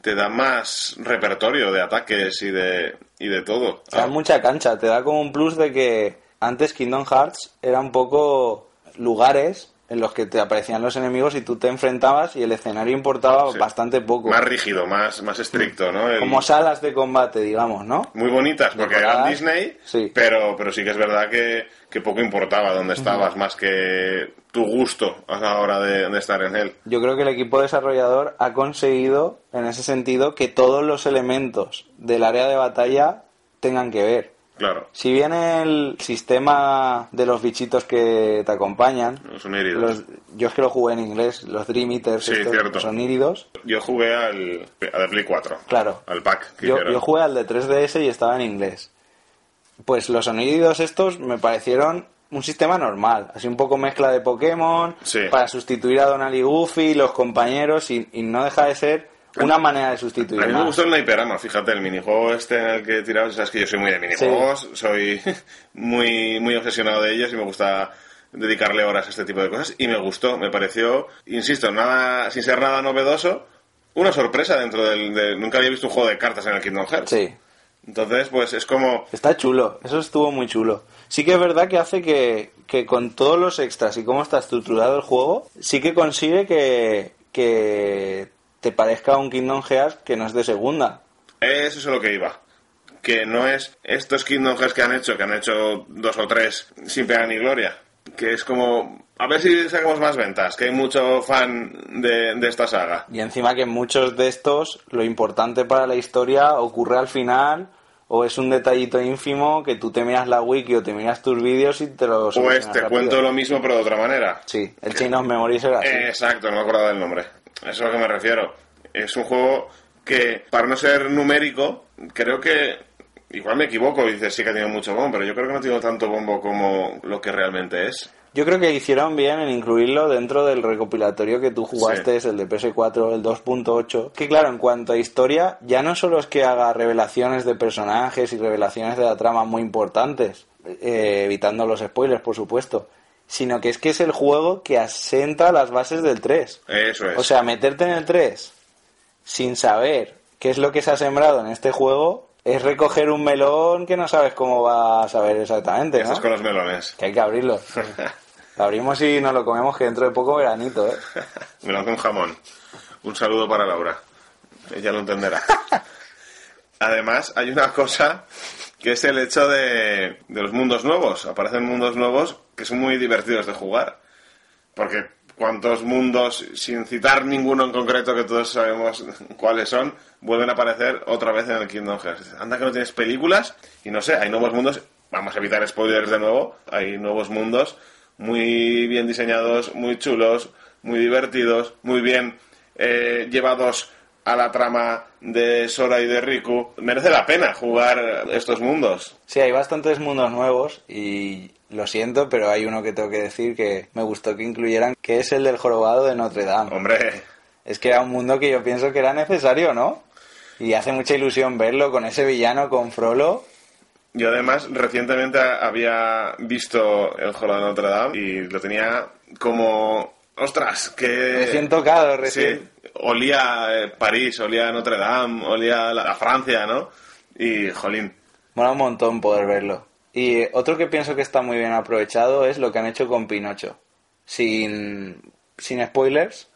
Speaker 1: te da más repertorio de ataques y de, y de todo.
Speaker 2: Te da
Speaker 1: Ah,
Speaker 2: mucha cancha, te da como un plus de que antes Kingdom Hearts era un poco lugares en los que te aparecían los enemigos y tú te enfrentabas y el escenario importaba
Speaker 1: Sí.
Speaker 2: bastante poco.
Speaker 1: Más rígido, más, más estricto, ¿no? El-
Speaker 2: Como salas de combate, digamos, ¿no?
Speaker 1: muy bonitas porque eran Disney,
Speaker 2: sí.
Speaker 1: pero, pero sí que es verdad que, que poco importaba dónde estabas, más que tu gusto a la hora de, de estar en él.
Speaker 2: Yo creo que el equipo desarrollador ha conseguido, en ese sentido, que todos los elementos del área de batalla tengan que ver.
Speaker 1: Claro,
Speaker 2: Si bien el sistema de los bichitos que te acompañan,
Speaker 1: los oníridos.
Speaker 2: los, yo es que lo jugué en inglés, los Dream Eaters,
Speaker 1: Sí,
Speaker 2: estos, oníridos,
Speaker 1: Yo jugué al, al Play 4.
Speaker 2: Claro.
Speaker 1: Al pack que
Speaker 2: Yo, yo jugué al de 3DS y estaba en inglés. Pues los sonidos estos me parecieron un sistema normal, así un poco mezcla de Pokémon,
Speaker 1: Sí.
Speaker 2: para sustituir a Donald y Goofy, los compañeros, y, y no deja de ser una manera de sustituir.
Speaker 1: A mí me gustó el Hyperama, fíjate, el minijuego este en el que tirabas, sabes que yo soy muy de minijuegos, soy muy, muy obsesionado de ellos y me gusta dedicarle horas a este tipo de cosas y me gustó, me pareció, insisto, nada, sin ser nada novedoso, una sorpresa dentro del, de- nunca había visto un juego de cartas en el Kingdom Hearts.
Speaker 2: Sí,
Speaker 1: Entonces, pues es como,
Speaker 2: está chulo, eso estuvo muy chulo. Sí que es verdad que hace que, que con todos los extras y cómo está estructurado el juego, sí que consigue que, que te parezca un Kingdom Hearts que no es de segunda.
Speaker 1: Eso es a lo que iba. Que no es estos Kingdom Hearts que han hecho, que han hecho dos o tres sin pena ni gloria. Que es como, a ver si sacamos más ventas, que hay mucho fan de, de esta saga.
Speaker 2: Y encima que en muchos de estos lo importante para la historia ocurre al final o es un detallito ínfimo que tú te miras la wiki o te miras tus vídeos y te lo
Speaker 1: O
Speaker 2: solucionas
Speaker 1: es, te
Speaker 2: rápido.
Speaker 1: cuento lo mismo pero de otra manera.
Speaker 2: Sí, el Chain of Memories era así.
Speaker 1: Exacto, no me acordaba del nombre. Eso es a lo que me refiero. Es un juego que, para no ser numérico, creo que. Igual me equivoco y dices sí que ha tenido mucho bombo, pero yo creo que no ha tenido tanto bombo como lo que realmente es.
Speaker 2: Yo creo que hicieron bien en incluirlo dentro del recopilatorio que tú jugaste,
Speaker 1: Sí.
Speaker 2: el de PS4, el 2.8. Que claro, en cuanto a historia, ya no solo es que haga revelaciones de personajes y revelaciones de la trama muy importantes, eh, evitando los spoilers, por supuesto, sino que es que es el juego que asenta las bases del 3.
Speaker 1: Eso es.
Speaker 2: O sea, meterte en el 3 sin saber qué es lo que se ha sembrado en este juego es recoger un melón que no sabes cómo va a saber exactamente,
Speaker 1: Estás
Speaker 2: ¿no?
Speaker 1: con los melones.
Speaker 2: Que hay que abrirlo. Lo abrimos y nos lo comemos que dentro de poco veranito, ¿eh?
Speaker 1: Melón con jamón. Un saludo para Laura. Ella lo entenderá. Además, hay una cosa que es el hecho de, de los mundos nuevos. Aparecen mundos nuevos que son muy divertidos de jugar. Porque cuántos mundos, sin citar ninguno en concreto que todos sabemos cuáles son, vuelven a aparecer otra vez en el Kingdom Hearts. Anda que no tienes películas y no sé, hay nuevos mundos. Vamos a evitar spoilers de nuevo. Hay nuevos mundos muy bien diseñados, muy chulos, muy divertidos, muy bien eh, llevados a la trama de Sora y de Riku. Merece la pena jugar estos mundos.
Speaker 2: Sí, hay bastantes mundos nuevos y lo siento, pero hay uno que tengo que decir que me gustó que incluyeran, que es el del jorobado de Notre Dame.
Speaker 1: Hombre,
Speaker 2: Es que era un mundo que yo pienso que era necesario, ¿no? Y hace mucha ilusión verlo con ese villano, con Frollo.
Speaker 1: Yo además recientemente había visto el Jorobado de Notre Dame y lo tenía como... ¡Ostras! Que...
Speaker 2: Recién tocado, recién.
Speaker 1: Sí, olía eh, París, olía Notre Dame, olía la, la Francia, ¿no? Y, jolín,
Speaker 2: Mola un montón poder verlo. Y otro que pienso que está muy bien aprovechado es lo que han hecho con Pinocho. Sin, sin spoilers,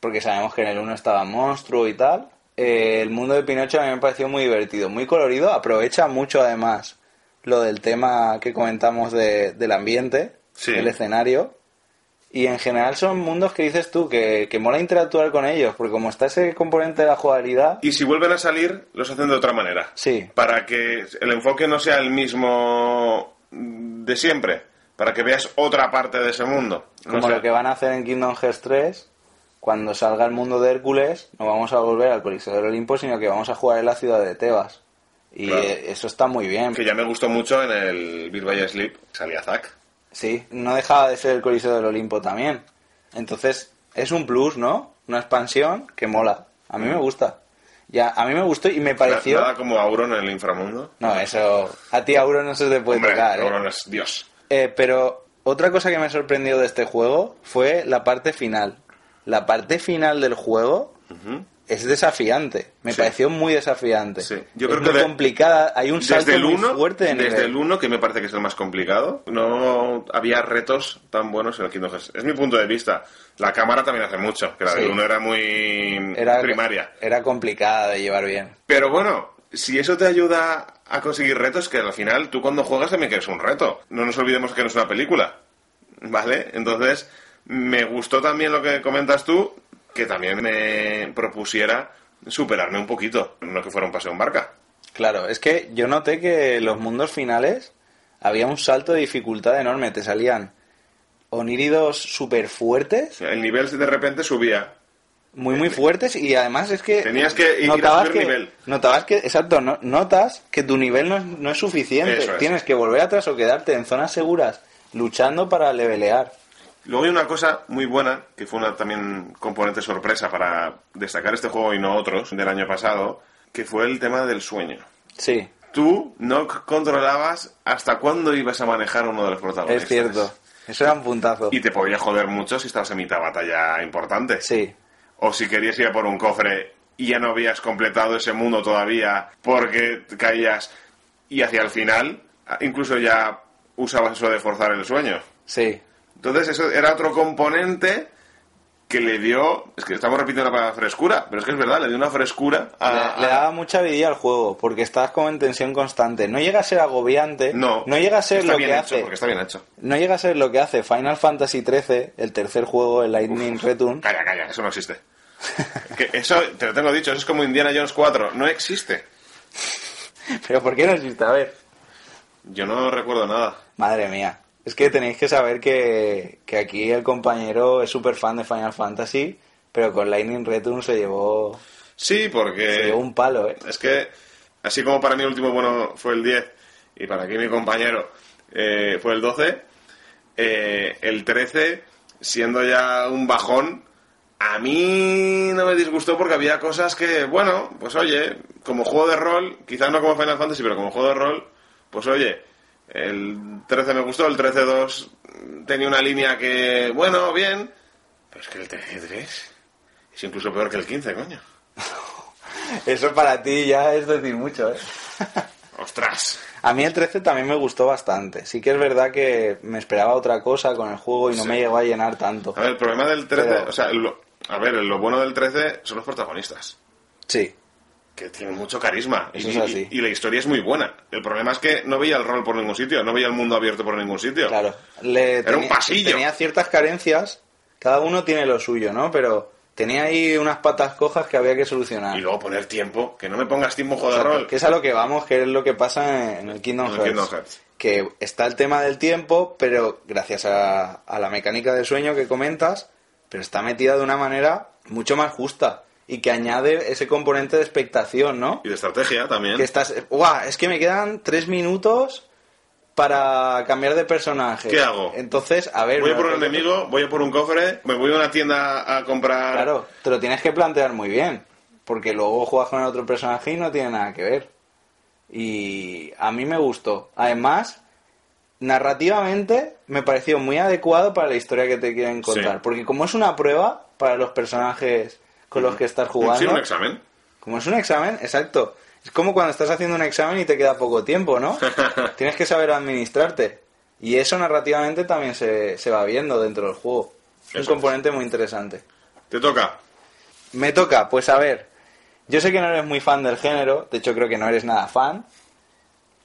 Speaker 2: porque sabemos que en el 1 estaba monstruo y tal. Eh, el mundo de Pinocho a mí me pareció muy divertido, muy colorido. Aprovecha mucho además lo del tema que comentamos de- del ambiente,
Speaker 1: Sí.
Speaker 2: el escenario. Y en general son mundos que dices tú que, que mola interactuar con ellos, porque como está ese componente de la jugabilidad,
Speaker 1: Y si vuelven a salir, los hacen de otra manera.
Speaker 2: sí,
Speaker 1: Para que el enfoque no sea el mismo de siempre. Para que veas otra parte de ese mundo. No
Speaker 2: Como lo que van a hacer en Kingdom Hearts 3, cuando salga el mundo de Hércules, no vamos a volver al Coliseo del Olimpo, sino que vamos a jugar en la ciudad de Tebas. Y
Speaker 1: Claro.
Speaker 2: eso está muy bien.
Speaker 1: Que ya me gustó mucho en el Beat by Sleep. Salía Zack.
Speaker 2: Sí, no dejaba de ser el Coliseo del Olimpo también. Entonces, es un plus, ¿no? Una expansión que mola. A mí me gusta. Ya, a mí me gustó y me pareció...
Speaker 1: Nada como Auron en el inframundo.
Speaker 2: No, eso... A ti, Auro, no se te puede
Speaker 1: Hombre,
Speaker 2: tocar, ¿eh?
Speaker 1: Auron es Dios.
Speaker 2: Eh, pero otra cosa que me sorprendió de este juego fue la parte final. La parte final del juego. Es desafiante. Me
Speaker 1: Sí.
Speaker 2: pareció muy desafiante.
Speaker 1: Sí. Yo
Speaker 2: es
Speaker 1: creo que
Speaker 2: muy
Speaker 1: de-
Speaker 2: complicada. Hay un salto
Speaker 1: Desde el
Speaker 2: muy
Speaker 1: 1,
Speaker 2: fuerte de
Speaker 1: desde el 1, que me parece que es el más complicado, no había retos tan buenos en el Kingdom Hearts. Es mi punto de vista. La cámara también hace mucho, que la
Speaker 2: Sí.
Speaker 1: del 1 era muy
Speaker 2: Era,
Speaker 1: primaria.
Speaker 2: Era complicada de llevar bien.
Speaker 1: Pero bueno, si eso te ayuda a conseguir retos, que al final tú cuando juegas también quieres un reto. No nos olvidemos que no es una película. ¿Vale? Entonces, me gustó también lo que comentas tú, que también me propusiera superarme un poquito, no que fuera un paseo en barca.
Speaker 2: Claro, es que yo noté que los mundos finales había un salto de dificultad enorme. Te salían oníridos súper fuertes,
Speaker 1: El nivel de repente subía.
Speaker 2: muy muy fuertes y además es que
Speaker 1: Tenías que ir a
Speaker 2: notabas
Speaker 1: subir
Speaker 2: que
Speaker 1: nivel.
Speaker 2: notabas que exacto no- notas que tu nivel no es, no es suficiente
Speaker 1: es.
Speaker 2: tienes que volver atrás o quedarte en zonas seguras luchando para levelear
Speaker 1: Luego hay una cosa muy buena, que fue una también componente sorpresa para destacar este juego y no otros del año pasado, que fue el tema del sueño.
Speaker 2: sí
Speaker 1: Tú no controlabas hasta cuándo ibas a manejar uno de los protagonistas.
Speaker 2: es cierto eso era un puntazo
Speaker 1: Y te podía joder mucho si estabas en mitad de batalla importante.
Speaker 2: sí
Speaker 1: O si querías ir a por un cofre y ya no habías completado ese mundo todavía porque caías y hacia el final incluso ya usabas eso de forzar el sueño.
Speaker 2: sí
Speaker 1: Entonces eso era otro componente que le dio, es que estamos repitiendo la palabra frescura, pero es que es verdad, le dio una frescura a...
Speaker 2: le, le daba mucha vidilla al juego porque estabas como en tensión constante no llega a ser agobiante
Speaker 1: No,
Speaker 2: no llega a ser
Speaker 1: está
Speaker 2: lo
Speaker 1: bien
Speaker 2: que
Speaker 1: hecho,
Speaker 2: hace
Speaker 1: porque está bien hecho.
Speaker 2: no llega a ser lo que hace Final Fantasy XIII el tercer juego el Lightning Return
Speaker 1: Calla, calla, eso no existe. Que eso, te lo tengo dicho, eso es como Indiana Jones 4, no existe.
Speaker 2: Pero ¿por qué no existe? A ver.
Speaker 1: Yo no recuerdo nada.
Speaker 2: Madre mía. Es que tenéis que saber que, que aquí el compañero es súper fan de Final Fantasy, pero con Lightning Return se llevó,
Speaker 1: Sí,
Speaker 2: se
Speaker 1: porque
Speaker 2: llevó un palo, ¿eh?
Speaker 1: es que, así como para mí el último bueno fue el 10 y para aquí mi compañero eh, fue el 12, eh, el 13, siendo ya un bajón, a mí no me disgustó porque había cosas que, bueno, pues oye, como juego de rol, quizás no como Final Fantasy, pero como juego de rol, pues oye, el 13 me gustó, el 13-2 tenía una línea que, bueno, bien, pero es que el 13-3 es incluso peor que el 15, coño.
Speaker 2: Eso para ti ya es decir mucho, ¿eh?
Speaker 1: ¡Ostras!
Speaker 2: A mí el 13 también me gustó bastante. Sí que es verdad que me esperaba otra cosa con el juego y no
Speaker 1: Sí.
Speaker 2: me llegó a llenar tanto.
Speaker 1: A ver, el problema del 13,
Speaker 2: Pero-
Speaker 1: o sea, lo- a ver, lo bueno del 13 son los protagonistas,
Speaker 2: Sí,
Speaker 1: que tienen mucho carisma y, la historia es muy buena. El problema es que no veía el rol por ningún sitio, no veía el mundo abierto por ningún sitio.
Speaker 2: claro. Le
Speaker 1: Era un
Speaker 2: tenía-
Speaker 1: pasillo.
Speaker 2: Tenía ciertas carencias. Cada uno tiene lo suyo, ¿no? Pero tenía ahí unas patas cojas que había que solucionar.
Speaker 1: Y luego poner tiempo, que no me pongas tiempo de
Speaker 2: Exacto,
Speaker 1: rol.
Speaker 2: que es a lo que vamos, que es lo que pasa en el Kingdom
Speaker 1: En el
Speaker 2: Hearts.
Speaker 1: Kingdom Hearts.
Speaker 2: Que está el tema del tiempo, pero gracias a, a la mecánica del sueño que comentas, pero está metida de una manera mucho más justa y que añade ese componente de expectación, ¿no?
Speaker 1: Y de estrategia también.
Speaker 2: Que estás, ¡guau! Es que me quedan tres minutos para cambiar de personaje.
Speaker 1: ¿Qué hago?
Speaker 2: Entonces, a ver.
Speaker 1: Voy a por un enemigo, voy a por un cofre, me voy a una tienda a comprar.
Speaker 2: Claro, te lo tienes que plantear muy bien, porque luego juegas con el otro personaje y no tiene nada que ver. Y a mí me gustó. Además, narrativamente me pareció muy adecuado para la historia que te quieren contar,
Speaker 1: Sí.
Speaker 2: porque como es una prueba para los personajes con los que estás
Speaker 1: Sí,
Speaker 2: jugando,
Speaker 1: un examen.
Speaker 2: como es un examen, exacto. Es como cuando estás haciendo un examen y te queda poco tiempo, ¿no? Tienes que saber administrarte. Y eso narrativamente también se, se va viendo dentro del juego. Es un
Speaker 1: es.
Speaker 2: componente muy interesante.
Speaker 1: Te toca.
Speaker 2: Me toca, pues a ver. Yo sé que no eres muy fan del género, de hecho creo que no eres nada fan.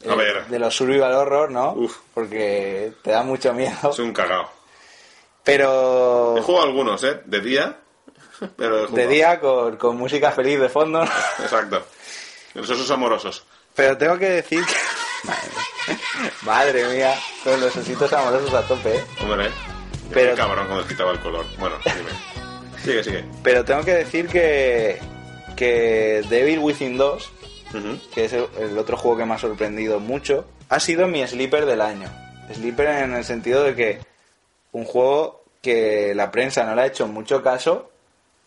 Speaker 1: A
Speaker 2: eh,
Speaker 1: ver.
Speaker 2: De los survival horror, ¿no?
Speaker 1: Uf.
Speaker 2: Porque te da mucho miedo.
Speaker 1: Soy un cagao.
Speaker 2: Pero
Speaker 1: He jugado algunos, ¿eh? De día. Pero
Speaker 2: de día con, con música feliz de fondo.
Speaker 1: Exacto. Los osos amorosos.
Speaker 2: Pero tengo que decir que... Madre mía. Con los ositos amorosos a tope, ¿eh?
Speaker 1: Hombre,
Speaker 2: Pero-
Speaker 1: Qué cabrón cuando quitaba el color. Bueno, dime. Sigue, sigue.
Speaker 2: Pero tengo que decir que, que Devil Within 2,
Speaker 1: Ujú.
Speaker 2: que es el, el otro juego que me ha sorprendido mucho, ha sido mi sleeper del año. Sleeper en el sentido de que un juego que la prensa no le ha hecho mucho caso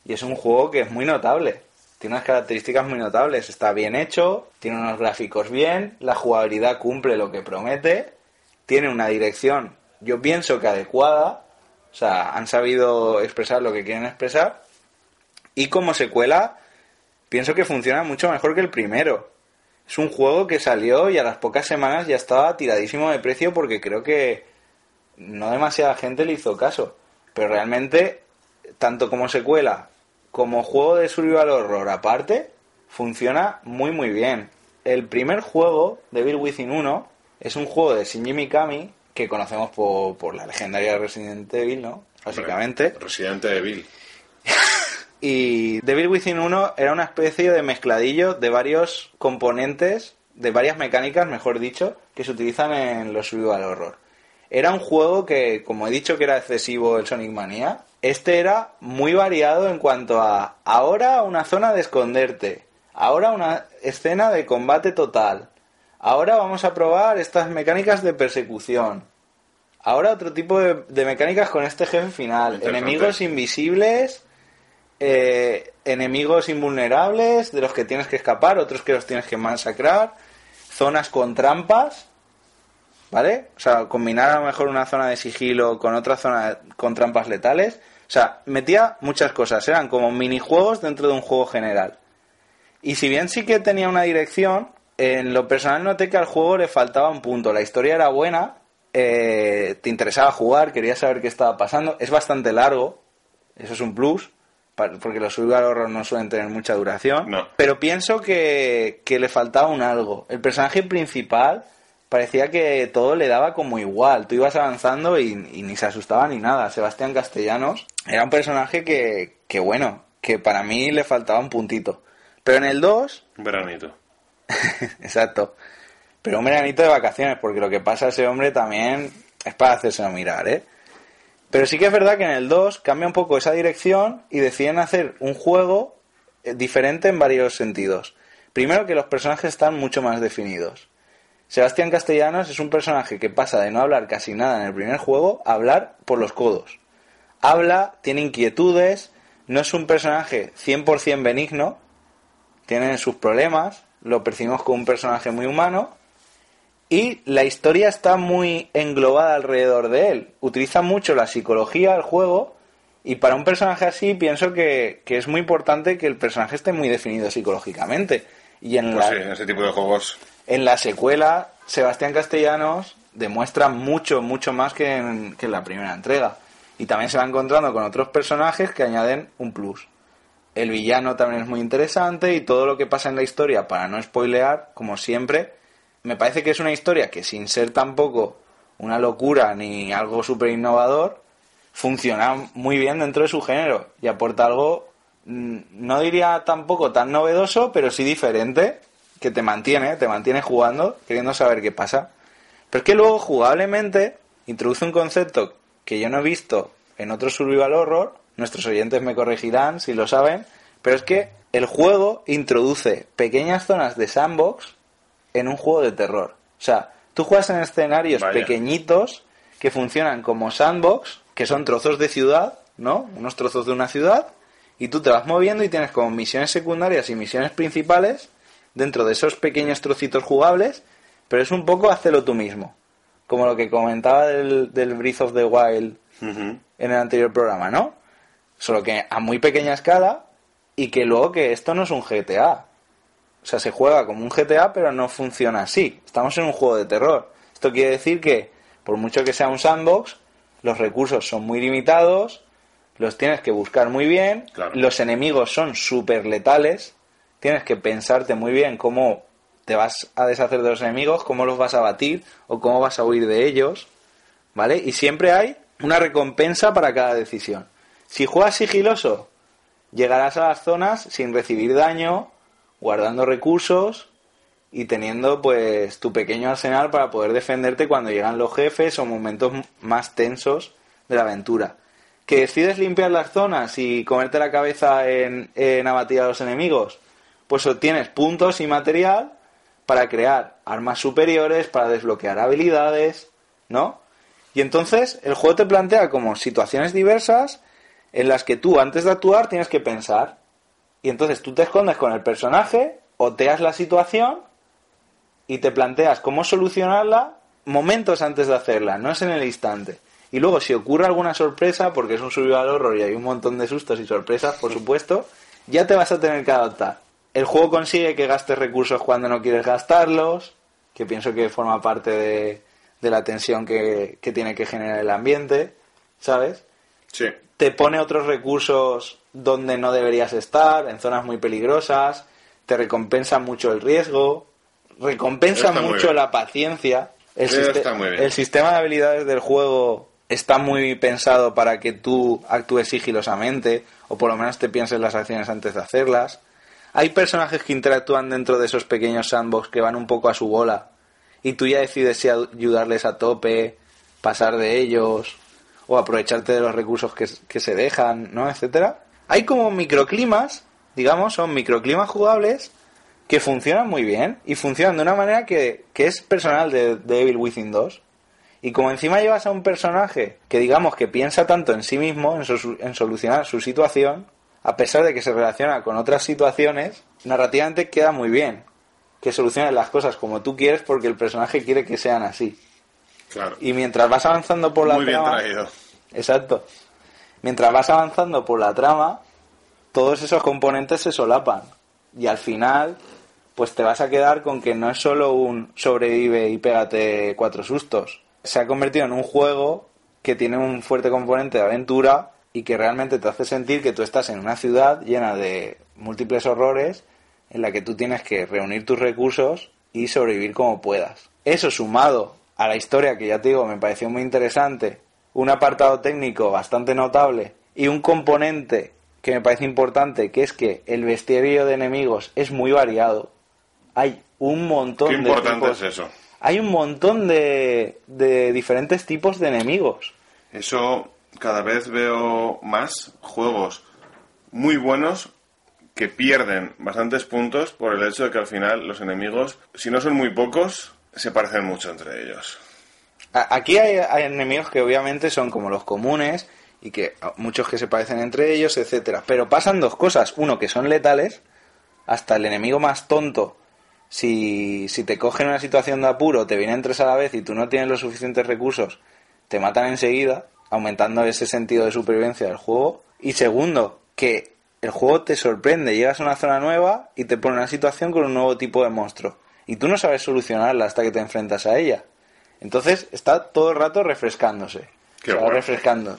Speaker 2: y es un juego que es muy notable. Tiene unas características muy notables. Está bien hecho, tiene unos gráficos bien, la jugabilidad cumple lo que promete, tiene una dirección, yo pienso que adecuada, o sea, han sabido expresar lo que quieren expresar y como secuela pienso que funciona mucho mejor que el primero. Es un juego que salió y a las pocas semanas ya estaba tiradísimo de precio porque creo que no demasiada gente le hizo caso. Pero realmente, tanto como secuela como juego de survival horror aparte, funciona muy muy bien. El primer juego, Devil Within 1, es un juego de Shinji Mikami que conocemos por, por la legendaria Resident Evil, ¿no? Básicamente.
Speaker 1: Residente Evil.
Speaker 2: Y Devil Within 1 era una especie de mezcladillo de varios componentes, de varias mecánicas, mejor dicho, que se utilizan en los survival horror. Era un juego que, como he dicho que era excesivo el Sonic Mania, este era muy variado en cuanto a ahora una zona de esconderte, ahora una escena de combate total, ahora vamos a probar estas mecánicas de persecución, ahora otro tipo de, de mecánicas con este jefe final, enemigos invisibles, eh, enemigos invulnerables de los que tienes que escapar, otros que los tienes que masacrar, zonas con trampas, ¿vale? O sea, combinar a lo mejor una zona de sigilo con otra zona con trampas letales. O sea, metía muchas cosas, eran como minijuegos dentro de un juego general. Y si bien sí que tenía una dirección, en lo personal noté que al juego le faltaba un punto. La historia era buena, eh, te interesaba jugar, querías saber qué estaba pasando. Es bastante largo, eso es un plus, porque los survival horror no suelen tener mucha duración.
Speaker 1: No.
Speaker 2: Pero pienso que, que le faltaba un algo. El personaje principal parecía que todo le daba como igual. Tú ibas avanzando y, y ni se asustaba ni nada. Sebastián Castellanos era un personaje que, que, bueno, que para mí le faltaba un puntito. Pero en el 2
Speaker 1: Un veranito.
Speaker 2: Exacto. Pero un veranito de vacaciones, porque lo que pasa a ese hombre también es para hacérselo mirar, ¿eh? Pero sí que es verdad que en el 2 cambia un poco esa dirección y deciden hacer un juego eh, diferente en varios sentidos. Primero que los personajes están mucho más definidos. Sebastián Castellanos es un personaje que pasa de no hablar casi nada en el primer juego a hablar por los codos. Habla, tiene inquietudes, no es un personaje 100% benigno, tiene sus problemas, lo percibimos como un personaje muy humano y la historia está muy englobada alrededor de él. Utiliza mucho la psicología del juego y para un personaje así pienso que, es muy importante que el personaje esté muy definido psicológicamente. Y en
Speaker 1: pues sí, en ese tipo de juegos
Speaker 2: en la secuela, Sebastián Castellanos demuestra mucho, mucho más que en, la primera entrega. Y también se va encontrando con otros personajes que añaden un plus. El villano también es muy interesante y todo lo que pasa en la historia, para no spoilear, como siempre, me parece que es una historia que sin ser tampoco una locura ni algo súper innovador, funciona muy bien dentro de su género y aporta algo, mm, no diría tampoco tan novedoso, pero sí diferente que te mantiene, te mantiene jugando, queriendo saber qué pasa. Pero es que luego, jugablemente, introduce un concepto que yo no he visto en otro survival horror, nuestros oyentes me corregirán si lo saben, pero es que el juego introduce pequeñas zonas de sandbox en un juego de terror. O sea, tú juegas en escenarios pequeñitos que funcionan como sandbox, que son trozos de ciudad, ¿no? Unos trozos de una ciudad, y tú te vas moviendo y tienes como misiones secundarias y misiones principales dentro de esos pequeños trocitos jugables, pero es un poco hacerlo tú mismo. Como lo que comentaba del, del Breath of the Wild en el anterior programa, ¿no? Solo que a muy pequeña escala y que luego que esto no es un GTA. O sea, se juega como un GTA, pero no funciona así. Estamos en un juego de terror. Esto quiere decir que, por mucho que sea un sandbox, los recursos son muy limitados, los tienes que buscar muy bien, los enemigos son súper letales, tienes que pensarte muy bien cómo te vas a deshacer de los enemigos, cómo los vas a batir o cómo vas a huir de ellos, ¿vale? Y siempre hay una recompensa para cada decisión. Si juegas sigiloso, llegarás a las zonas sin recibir daño, guardando recursos y teniendo pues tu pequeño arsenal para poder defenderte cuando llegan los jefes o momentos más tensos de la aventura. Que decides limpiar las zonas y comerte la cabeza en, en abatir a los enemigos, pues obtienes puntos y material para crear armas superiores, para desbloquear habilidades, ¿no? Y entonces el juego te plantea como situaciones diversas en las que tú antes de actuar tienes que pensar. Y entonces tú te escondes con el personaje, oteas la situación y te planteas cómo solucionarla momentos antes de hacerla, no es en el instante. Y luego si ocurre alguna sorpresa, porque es un survival horror y hay un montón de sustos y sorpresas, por supuesto, ya te vas a tener que adaptar. El juego consigue que gastes recursos cuando no quieres gastarlos, que pienso que forma parte de, la tensión que, tiene que generar el ambiente, ¿sabes?
Speaker 1: Sí.
Speaker 2: Te pone otros recursos donde no deberías estar, en zonas muy peligrosas, te recompensa mucho el riesgo, recompensa mucho la paciencia. El, el sistema de habilidades del juego está muy pensado para que tú actúes sigilosamente, o por lo menos te pienses las acciones antes de hacerlas. Hay personajes que interactúan dentro de esos pequeños sandbox que van un poco a su bola y tú ya decides si ayudarles a tope, pasar de ellos o aprovecharte de los recursos que, se dejan, ¿no? Etcétera. Hay como microclimas, digamos, son microclimas jugables que funcionan muy bien y funcionan de una manera que, es personal de, Evil Within 2. Y como encima llevas a un personaje que digamos que piensa tanto en sí mismo, en solucionar su situación, a pesar de que se relaciona con otras situaciones, narrativamente queda muy bien. Que soluciones las cosas como tú quieres porque el personaje quiere que sean así.
Speaker 1: Claro.
Speaker 2: Y mientras vas avanzando por la
Speaker 1: muy
Speaker 2: trama.
Speaker 1: Bien traído.
Speaker 2: Exacto. Mientras vas avanzando por la trama, todos esos componentes se solapan. Y al final, pues te vas a quedar con que no es solo un sobrevive y pégate cuatro sustos. Se ha convertido en un juego que tiene un fuerte componente de aventura y que realmente te hace sentir que tú estás en una ciudad llena de múltiples horrores en la que tú tienes que reunir tus recursos y sobrevivir como puedas. Eso sumado a la historia que ya te digo me pareció muy interesante, un apartado técnico bastante notable y un componente que me parece importante que es que el bestiario de enemigos es muy variado. Hay un montón
Speaker 1: Qué
Speaker 2: de
Speaker 1: importante
Speaker 2: tipos.
Speaker 1: es eso.
Speaker 2: Hay un montón de, de diferentes tipos de enemigos.
Speaker 1: Eso cada vez veo más juegos muy buenos que pierden bastantes puntos por el hecho de que al final los enemigos, si no son muy pocos, se parecen mucho entre ellos.
Speaker 2: Aquí hay, enemigos que obviamente son como los comunes y que muchos que se parecen entre ellos, etcétera. Pero pasan dos cosas. Uno, que son letales. Hasta el enemigo más tonto, si, si te cogen en una situación de apuro, te vienen tres a la vez y tú no tienes los suficientes recursos, te matan enseguida, aumentando ese sentido de supervivencia del juego. Y segundo, que el juego te sorprende. Llegas a una zona nueva y te pone en una situación con un nuevo tipo de monstruo. Y tú no sabes solucionarla hasta que te enfrentas a ella. Entonces está todo el rato refrescándose.
Speaker 1: Qué bueno.
Speaker 2: refrescando.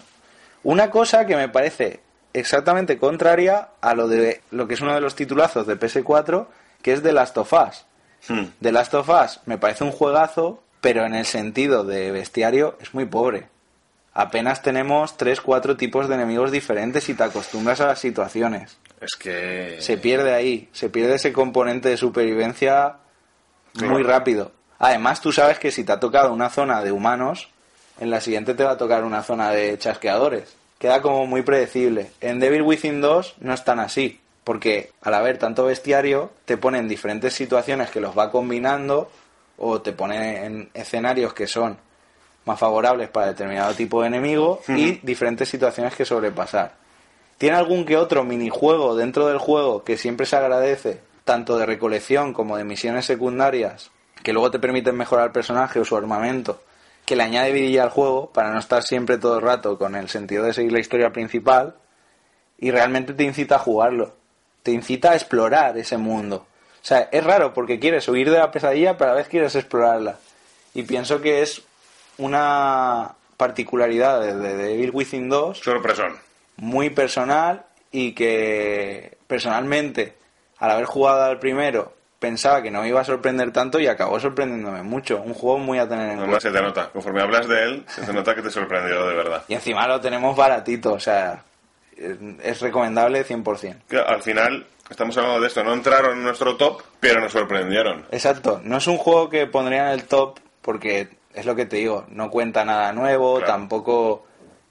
Speaker 2: Una cosa que me parece exactamente contraria a lo de lo que es uno de los titulazos de PS4, que es The Last of Us.
Speaker 1: Hmm.
Speaker 2: The Last of Us me parece un juegazo, pero en el sentido de bestiario es muy pobre. Apenas tenemos 3 4 tipos de enemigos diferentes y te acostumbras a las situaciones.
Speaker 1: Es que...
Speaker 2: Se pierde ahí, se pierde ese componente de supervivencia muy rápido. Además, tú sabes que si te ha tocado una zona de humanos, en la siguiente te va a tocar una zona de chasqueadores. Queda como muy predecible. En Devil Within 2 no es tan así, porque al haber tanto bestiario, te ponen diferentes situaciones que los va combinando o te pone en escenarios que son más favorables para determinado tipo de enemigo y diferentes situaciones que sobrepasar. Tiene algún que otro minijuego dentro del juego que siempre se agradece, tanto de recolección como de misiones secundarias, que luego te permiten mejorar el personaje o su armamento, que le añade vidilla al juego para no estar siempre todo el rato con el sentido de seguir la historia principal y realmente te incita a jugarlo, te incita a explorar ese mundo. O sea, es raro porque quieres huir de la pesadilla, pero a la vez quieres explorarla. Y pienso que es una particularidad de, de Devil Within 2
Speaker 1: Sorpresón.
Speaker 2: muy personal y que personalmente, al haber jugado al primero, pensaba que no me iba a sorprender tanto y acabó sorprendiéndome mucho. Un juego muy a tener en cuenta.
Speaker 1: se te nota. Conforme hablas de él, se te nota que te sorprendió de verdad.
Speaker 2: Y encima lo tenemos baratito, o sea, es- es recomendable 100%.
Speaker 1: Que al final, estamos hablando de esto, no entraron en nuestro top, pero nos sorprendieron.
Speaker 2: Exacto, no es un juego que pondría en el top porque es lo que te digo, no cuenta nada nuevo,
Speaker 1: Claro.
Speaker 2: tampoco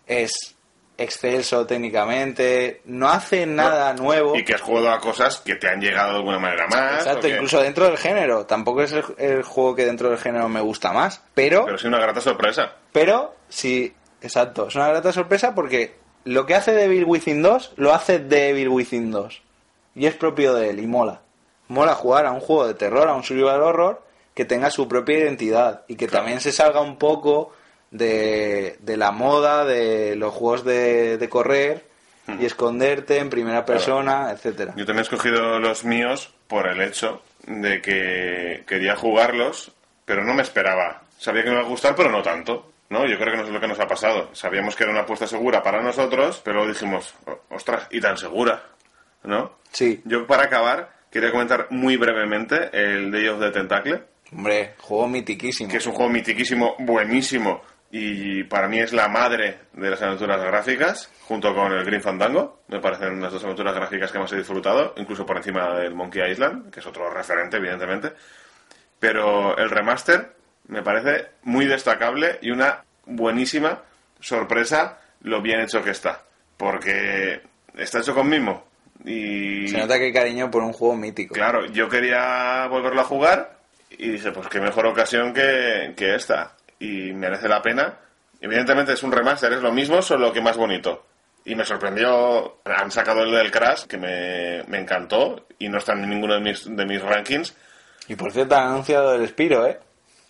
Speaker 2: es excelso técnicamente, no hace nada nuevo.
Speaker 1: Y que has jugado a cosas que te han llegado de alguna manera más.
Speaker 2: Exacto, incluso dentro del género. Tampoco es el, el juego que dentro del género me gusta más. Pero,
Speaker 1: Pero sí una grata sorpresa.
Speaker 2: pero sí, exacto. Es una grata sorpresa porque lo que hace Devil Within 2 lo hace Devil Within 2. Y es propio de él y mola. Mola jugar a un juego de terror, a un survival horror, que tenga su propia identidad y que
Speaker 1: Claro.
Speaker 2: también se salga un poco de, de la moda, de los juegos de, de correr y esconderte en primera persona, etcétera.
Speaker 1: Yo también he escogido los míos por el hecho de que quería jugarlos, pero no me esperaba. Sabía que me iba a gustar, pero no tanto. ¿no? Yo creo que no es lo que nos ha pasado. Sabíamos que era una apuesta segura para nosotros, pero luego dijimos, "O- ostras, y tan segura, ¿no?
Speaker 2: Sí,
Speaker 1: Yo para acabar quería comentar muy brevemente el Day of the Tentacle,
Speaker 2: hombre, juego mitiquísimo.
Speaker 1: que es un juego mitiquísimo, buenísimo, y para mí es la madre de las aventuras gráficas, junto con el Green Fandango. Me parecen las dos aventuras gráficas que más he disfrutado, incluso por encima del Monkey Island, que es otro referente, evidentemente. Pero el remaster me parece muy destacable y una buenísima sorpresa lo bien hecho que está. Porque está hecho con mimo. Y
Speaker 2: Se nota que hay cariño por un juego mítico.
Speaker 1: Claro, yo quería volverlo a jugar y dije, pues qué mejor ocasión que, que esta. Y merece la pena. Evidentemente es un remaster, es lo mismo, solo que más bonito. Y me sorprendió, han sacado el del Crash, que me, me encantó, y no está en ninguno de mis, de mis rankings.
Speaker 2: Y por cierto, han anunciado el Spiro, ¿eh?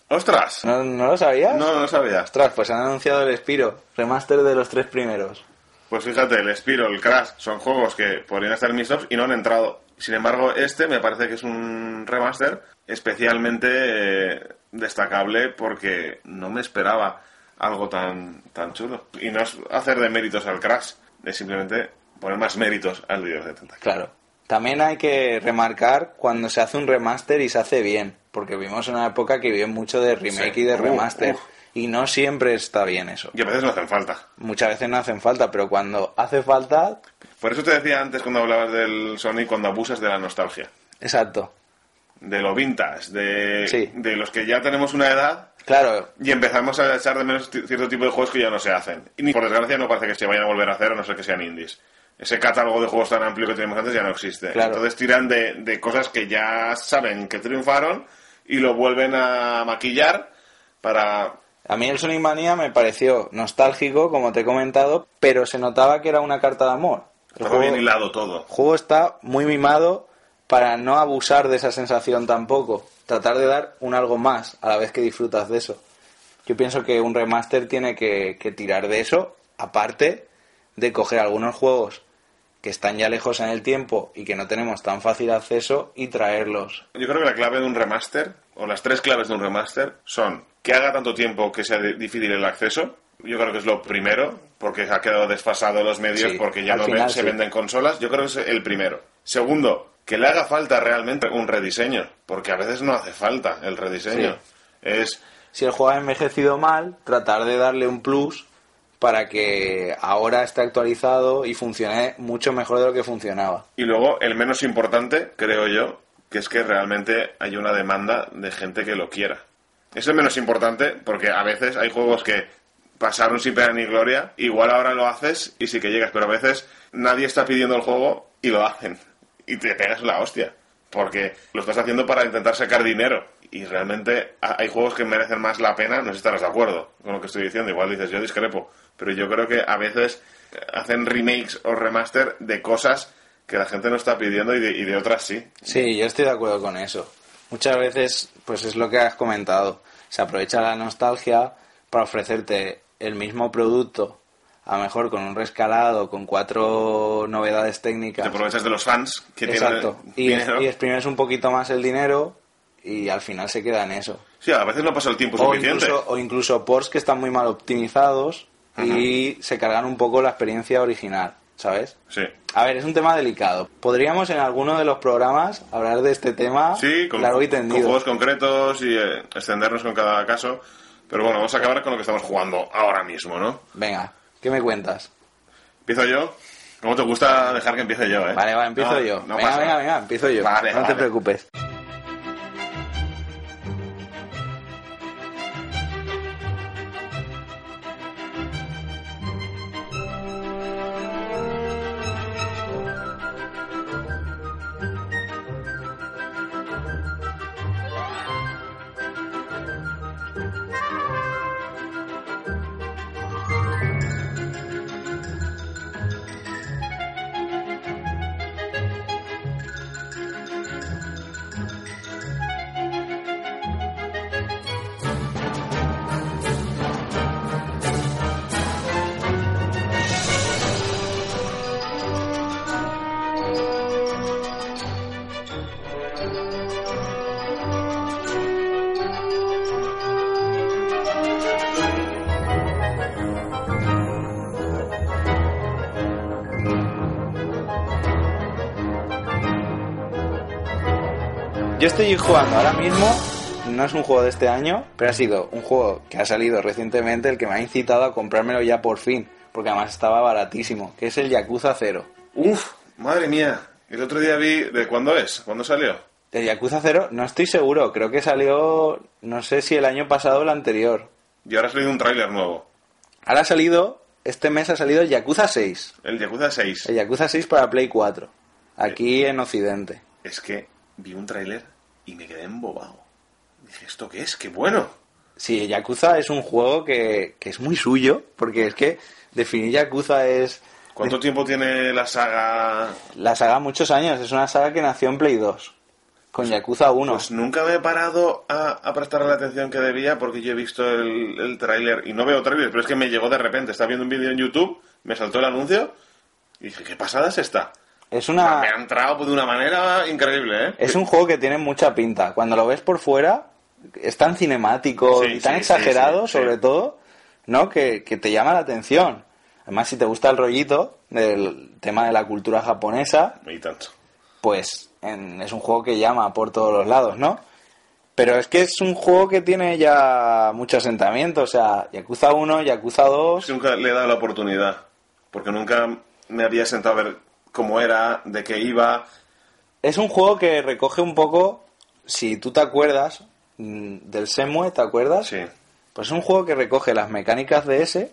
Speaker 1: ¡Ostras!
Speaker 2: ¿No, no lo sabías?
Speaker 1: No, no sabía.
Speaker 2: Ostras, pues han anunciado el Spiro, remaster de los tres primeros.
Speaker 1: Pues fíjate, el Spiro, el Crash, son juegos que podrían estar en mis tops y no han entrado. Sin embargo, este me parece que es un remaster especialmente eh, destacable porque no me esperaba algo tan, tan chulo. Y no es hacer de méritos al Crash, es simplemente poner más méritos al Dios de Tentacle.
Speaker 2: Claro. También hay que remarcar cuando se hace un remaster y se hace bien, porque vivimos en una época que vive mucho de remake
Speaker 1: Sí.
Speaker 2: y de
Speaker 1: Uf,
Speaker 2: remaster,
Speaker 1: uf.
Speaker 2: Y no siempre está bien eso.
Speaker 1: Y a veces no hacen falta.
Speaker 2: Muchas veces no hacen falta, pero cuando hace falta,
Speaker 1: Por eso te decía antes cuando hablabas del Sonic, cuando abusas de la nostalgia.
Speaker 2: exacto.
Speaker 1: de lo vintage, de,
Speaker 2: Sí.
Speaker 1: de los que ya tenemos una edad
Speaker 2: Claro,
Speaker 1: y empezamos a echar de menos cierto tipo de juegos que ya no se hacen. Y ni por desgracia no parece que se vayan a volver a hacer, a no ser que sean indies. Ese catálogo de juegos tan amplio que teníamos antes ya no existe.
Speaker 2: Claro.
Speaker 1: Entonces tiran de, de cosas que ya saben que triunfaron y lo vuelven a maquillar para...
Speaker 2: a mí el Sonic Mania me pareció nostálgico, como te he comentado, pero se notaba que era una carta de amor. El
Speaker 1: Estaba bien
Speaker 2: juego,
Speaker 1: hilado todo.
Speaker 2: el juego está muy mimado para no abusar de esa sensación tampoco. Tratar de dar un algo más a la vez que disfrutas de eso. Yo pienso que un remaster tiene que, que tirar de eso, aparte de coger algunos juegos que están ya lejos en el tiempo y que no tenemos tan fácil acceso y traerlos.
Speaker 1: Yo creo que la clave de un remaster, o las tres claves de un remaster, son que haga tanto tiempo que sea difícil el acceso. Yo creo que es lo primero, porque ha quedado desfasado los medios,
Speaker 2: Sí,
Speaker 1: porque ya no
Speaker 2: final
Speaker 1: ven- se venden consolas. Yo creo que es el primero. Segundo, que le haga falta realmente un rediseño, porque a veces no hace falta el rediseño. Es
Speaker 2: si el juego ha envejecido mal, tratar de darle un plus para que ahora esté actualizado y funcione mucho mejor de lo que funcionaba.
Speaker 1: Y luego, el menos importante, creo yo, que es que realmente hay una demanda de gente que lo quiera. Es menos importante porque a veces hay juegos que pasaron sin pena ni gloria, igual ahora lo haces y sí que llegas, pero a veces nadie está pidiendo el juego y lo hacen. Y te pegas la hostia. Porque lo estás haciendo para intentar sacar dinero. Y realmente ha- hay juegos que merecen más la pena, no sé si estarás de acuerdo con lo que estoy diciendo, igual dices yo discrepo, pero yo creo que a veces hacen remakes o remaster de cosas que la gente no está pidiendo y de, y de otras sí.
Speaker 2: Sí, yo estoy de acuerdo con eso. Muchas veces, pues es lo que has comentado. Se aprovecha la nostalgia para ofrecerte el mismo producto, a lo mejor con un rescalado, con cuatro novedades técnicas.
Speaker 1: Te aprovechas de los fans que
Speaker 2: Exacto.
Speaker 1: tienen
Speaker 2: Y,
Speaker 1: dinero.
Speaker 2: y exprimes un poquito más el dinero y al final se queda en eso.
Speaker 1: Sí, a veces no pasa el tiempo
Speaker 2: O
Speaker 1: suficiente.
Speaker 2: incluso, o incluso ports que están muy mal optimizados y se cargan un poco la experiencia original, ¿sabes?
Speaker 1: Sí.
Speaker 2: A ver, es un tema delicado. Podríamos en alguno de los programas hablar de este tema
Speaker 1: Sí, con,
Speaker 2: largo y
Speaker 1: con
Speaker 2: tendido.
Speaker 1: juegos concretos y eh, extendernos con cada caso. Pero bueno, vamos a acabar con lo que estamos jugando ahora mismo, ¿no?
Speaker 2: Venga, ¿qué me cuentas?
Speaker 1: ¿Empiezo yo? ¿Cómo te gusta dejar que empiece yo, eh?
Speaker 2: Vale, vale, empiezo
Speaker 1: No,
Speaker 2: yo.
Speaker 1: no
Speaker 2: venga,
Speaker 1: pasa
Speaker 2: venga, venga, empiezo yo.
Speaker 1: Vale,
Speaker 2: no te preocupes. Yo estoy jugando ahora mismo, no es un juego de este año, pero ha sido un juego que ha salido recientemente, el que me ha incitado a comprármelo ya por fin, porque además estaba baratísimo, que es el Yakuza 0.
Speaker 1: Uf, madre mía. El otro día vi... ¿De cuándo es? ¿Cuándo salió?
Speaker 2: El Yakuza 0, no estoy seguro, creo que salió, no sé si el año pasado o el anterior.
Speaker 1: Y ahora ha salido un tráiler nuevo.
Speaker 2: Ahora ha salido, este mes ha salido el Yakuza 6.
Speaker 1: El Yakuza 6.
Speaker 2: El Yakuza 6 para Play 4, aquí en Occidente.
Speaker 1: Es que vi un tráiler y me quedé embobado. Dije, ¿esto qué es? ¡Qué bueno!
Speaker 2: Sí, Yakuza es un juego que, que es muy suyo, porque es que definir Yakuza es
Speaker 1: ¿Cuánto tiempo tiene la saga?
Speaker 2: la saga muchos años, es una saga que nació en Play 2, con Yakuza 1.
Speaker 1: Pues nunca me he parado a, a prestarle la atención que debía porque yo he visto el, el tráiler y no veo tráiler, pero es que me llegó de repente. Estaba viendo un vídeo en YouTube, me saltó el anuncio y dije, ¿qué pasada es esta?
Speaker 2: Es una
Speaker 1: me ha entrado de una manera increíble, ¿eh?
Speaker 2: es un juego que tiene mucha pinta. Cuando lo ves por fuera es tan cinemático
Speaker 1: Sí,
Speaker 2: y tan
Speaker 1: sí,
Speaker 2: exagerado,
Speaker 1: sí,
Speaker 2: sobre todo, ¿no? Que, que te llama la atención. Además, si te gusta el rollito del tema de la cultura japonesa,
Speaker 1: Y tanto.
Speaker 2: pues en- es un juego que llama por todos los lados, ¿no? Pero es que es un juego que tiene ya mucho asentamiento, o sea, Yakuza 1, Yakuza 2,
Speaker 1: Es que nunca le he dado la oportunidad, porque nunca me había sentado a ver cómo era, de qué iba.
Speaker 2: es un juego que recoge un poco si tú te acuerdas mm, del Semue, ¿te acuerdas?
Speaker 1: Sí.
Speaker 2: Pues es un juego que recoge las mecánicas de ese,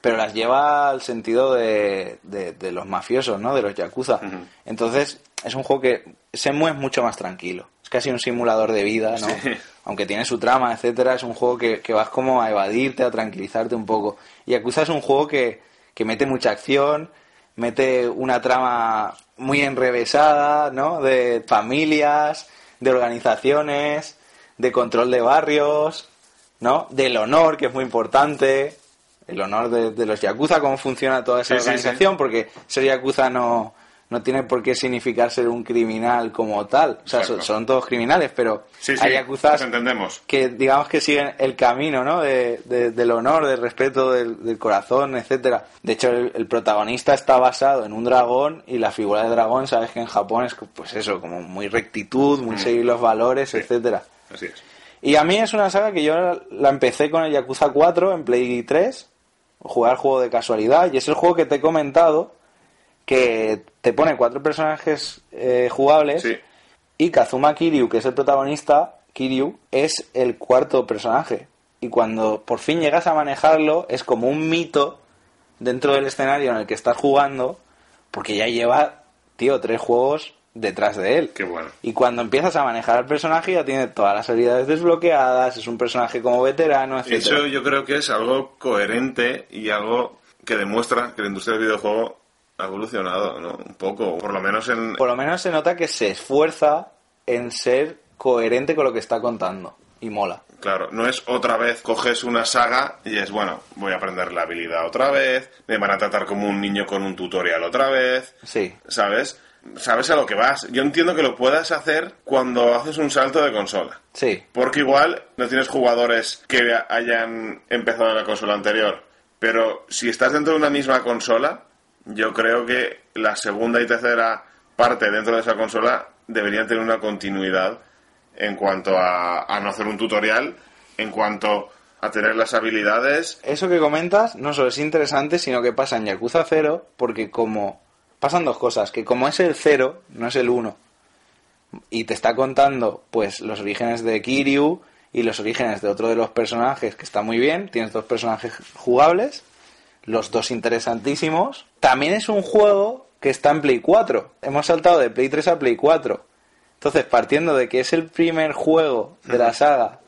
Speaker 2: pero las lleva al sentido de, de, de los mafiosos, ¿no? De los yakuza. Entonces, es un juego que Semue es mucho más tranquilo. Es casi un simulador de vida, ¿no?
Speaker 1: Sí.
Speaker 2: Aunque tiene su trama, etcétera, es un juego que, que vas como a evadirte, a tranquilizarte un poco. Y Yakuza es un juego que, que mete mucha acción, mete una trama muy enrevesada, ¿no? De familias, de organizaciones, de control de barrios, ¿no? Del honor, que es muy importante. El honor de, de los Yakuza, cómo funciona toda esa
Speaker 1: Sí, sí,
Speaker 2: organización, porque ser Yakuza no, no tiene por qué significar ser un criminal como tal. O sea,
Speaker 1: Exacto.
Speaker 2: son, todos criminales, pero
Speaker 1: Sí, sí,
Speaker 2: hay Yakuzas
Speaker 1: nos entendemos.
Speaker 2: que digamos que siguen el camino, ¿no? De, de- del honor, del respeto, del, del corazón, etcétera. De hecho, el, el protagonista está basado en un dragón y la figura de dragón, sabes que en Japón es, pues eso, como muy rectitud, muy
Speaker 1: Mm.
Speaker 2: seguir los valores,
Speaker 1: Sí.
Speaker 2: etcétera.
Speaker 1: Así es.
Speaker 2: Y a mí es una saga que yo la empecé con el Yakuza 4 en Play 3, jugar juego de casualidad, y es el juego que te he comentado que te pone cuatro personajes eh, jugables
Speaker 1: Sí.
Speaker 2: y Kazuma Kiryu, que es el protagonista, Kiryu, es el cuarto personaje. Y cuando por fin llegas a manejarlo, es como un mito dentro del escenario en el que estás jugando, porque ya lleva, tío, tres juegos detrás de él.
Speaker 1: Qué bueno.
Speaker 2: Y cuando empiezas a manejar al personaje ya tiene todas las habilidades desbloqueadas, es un personaje como veterano, etc.
Speaker 1: Eso yo creo que es algo coherente y algo que demuestra que la industria del videojuego ha evolucionado, ¿no? Un poco, por lo menos en...
Speaker 2: Por lo menos se nota que se esfuerza en ser coherente con lo que está contando. Y mola.
Speaker 1: Claro, no es otra vez coges una saga y es, bueno, voy a aprender la habilidad otra vez, me van a tratar como un niño con un tutorial otra vez,
Speaker 2: Sí.
Speaker 1: ¿sabes? Sabes a lo que vas. Yo entiendo que lo puedas hacer cuando haces un salto de consola.
Speaker 2: Sí.
Speaker 1: Porque igual no tienes jugadores que hayan empezado en la consola anterior. Pero si estás dentro de una misma consola, yo creo que la segunda y tercera parte dentro de esa consola deberían tener una continuidad en cuanto a, a no hacer un tutorial, en cuanto a tener las habilidades.
Speaker 2: Eso que comentas no solo es interesante, sino que pasa en Yakuza 0, porque como... Pasan dos cosas, que como es el 0, no es el 1, y te está contando pues los orígenes de Kiryu y los orígenes de otro de los personajes, que está muy bien, tienes dos personajes jugables, los dos interesantísimos. También es un juego que está en Play 4. Hemos saltado de Play 3 a Play 4. Entonces, partiendo de que es el primer juego de la saga,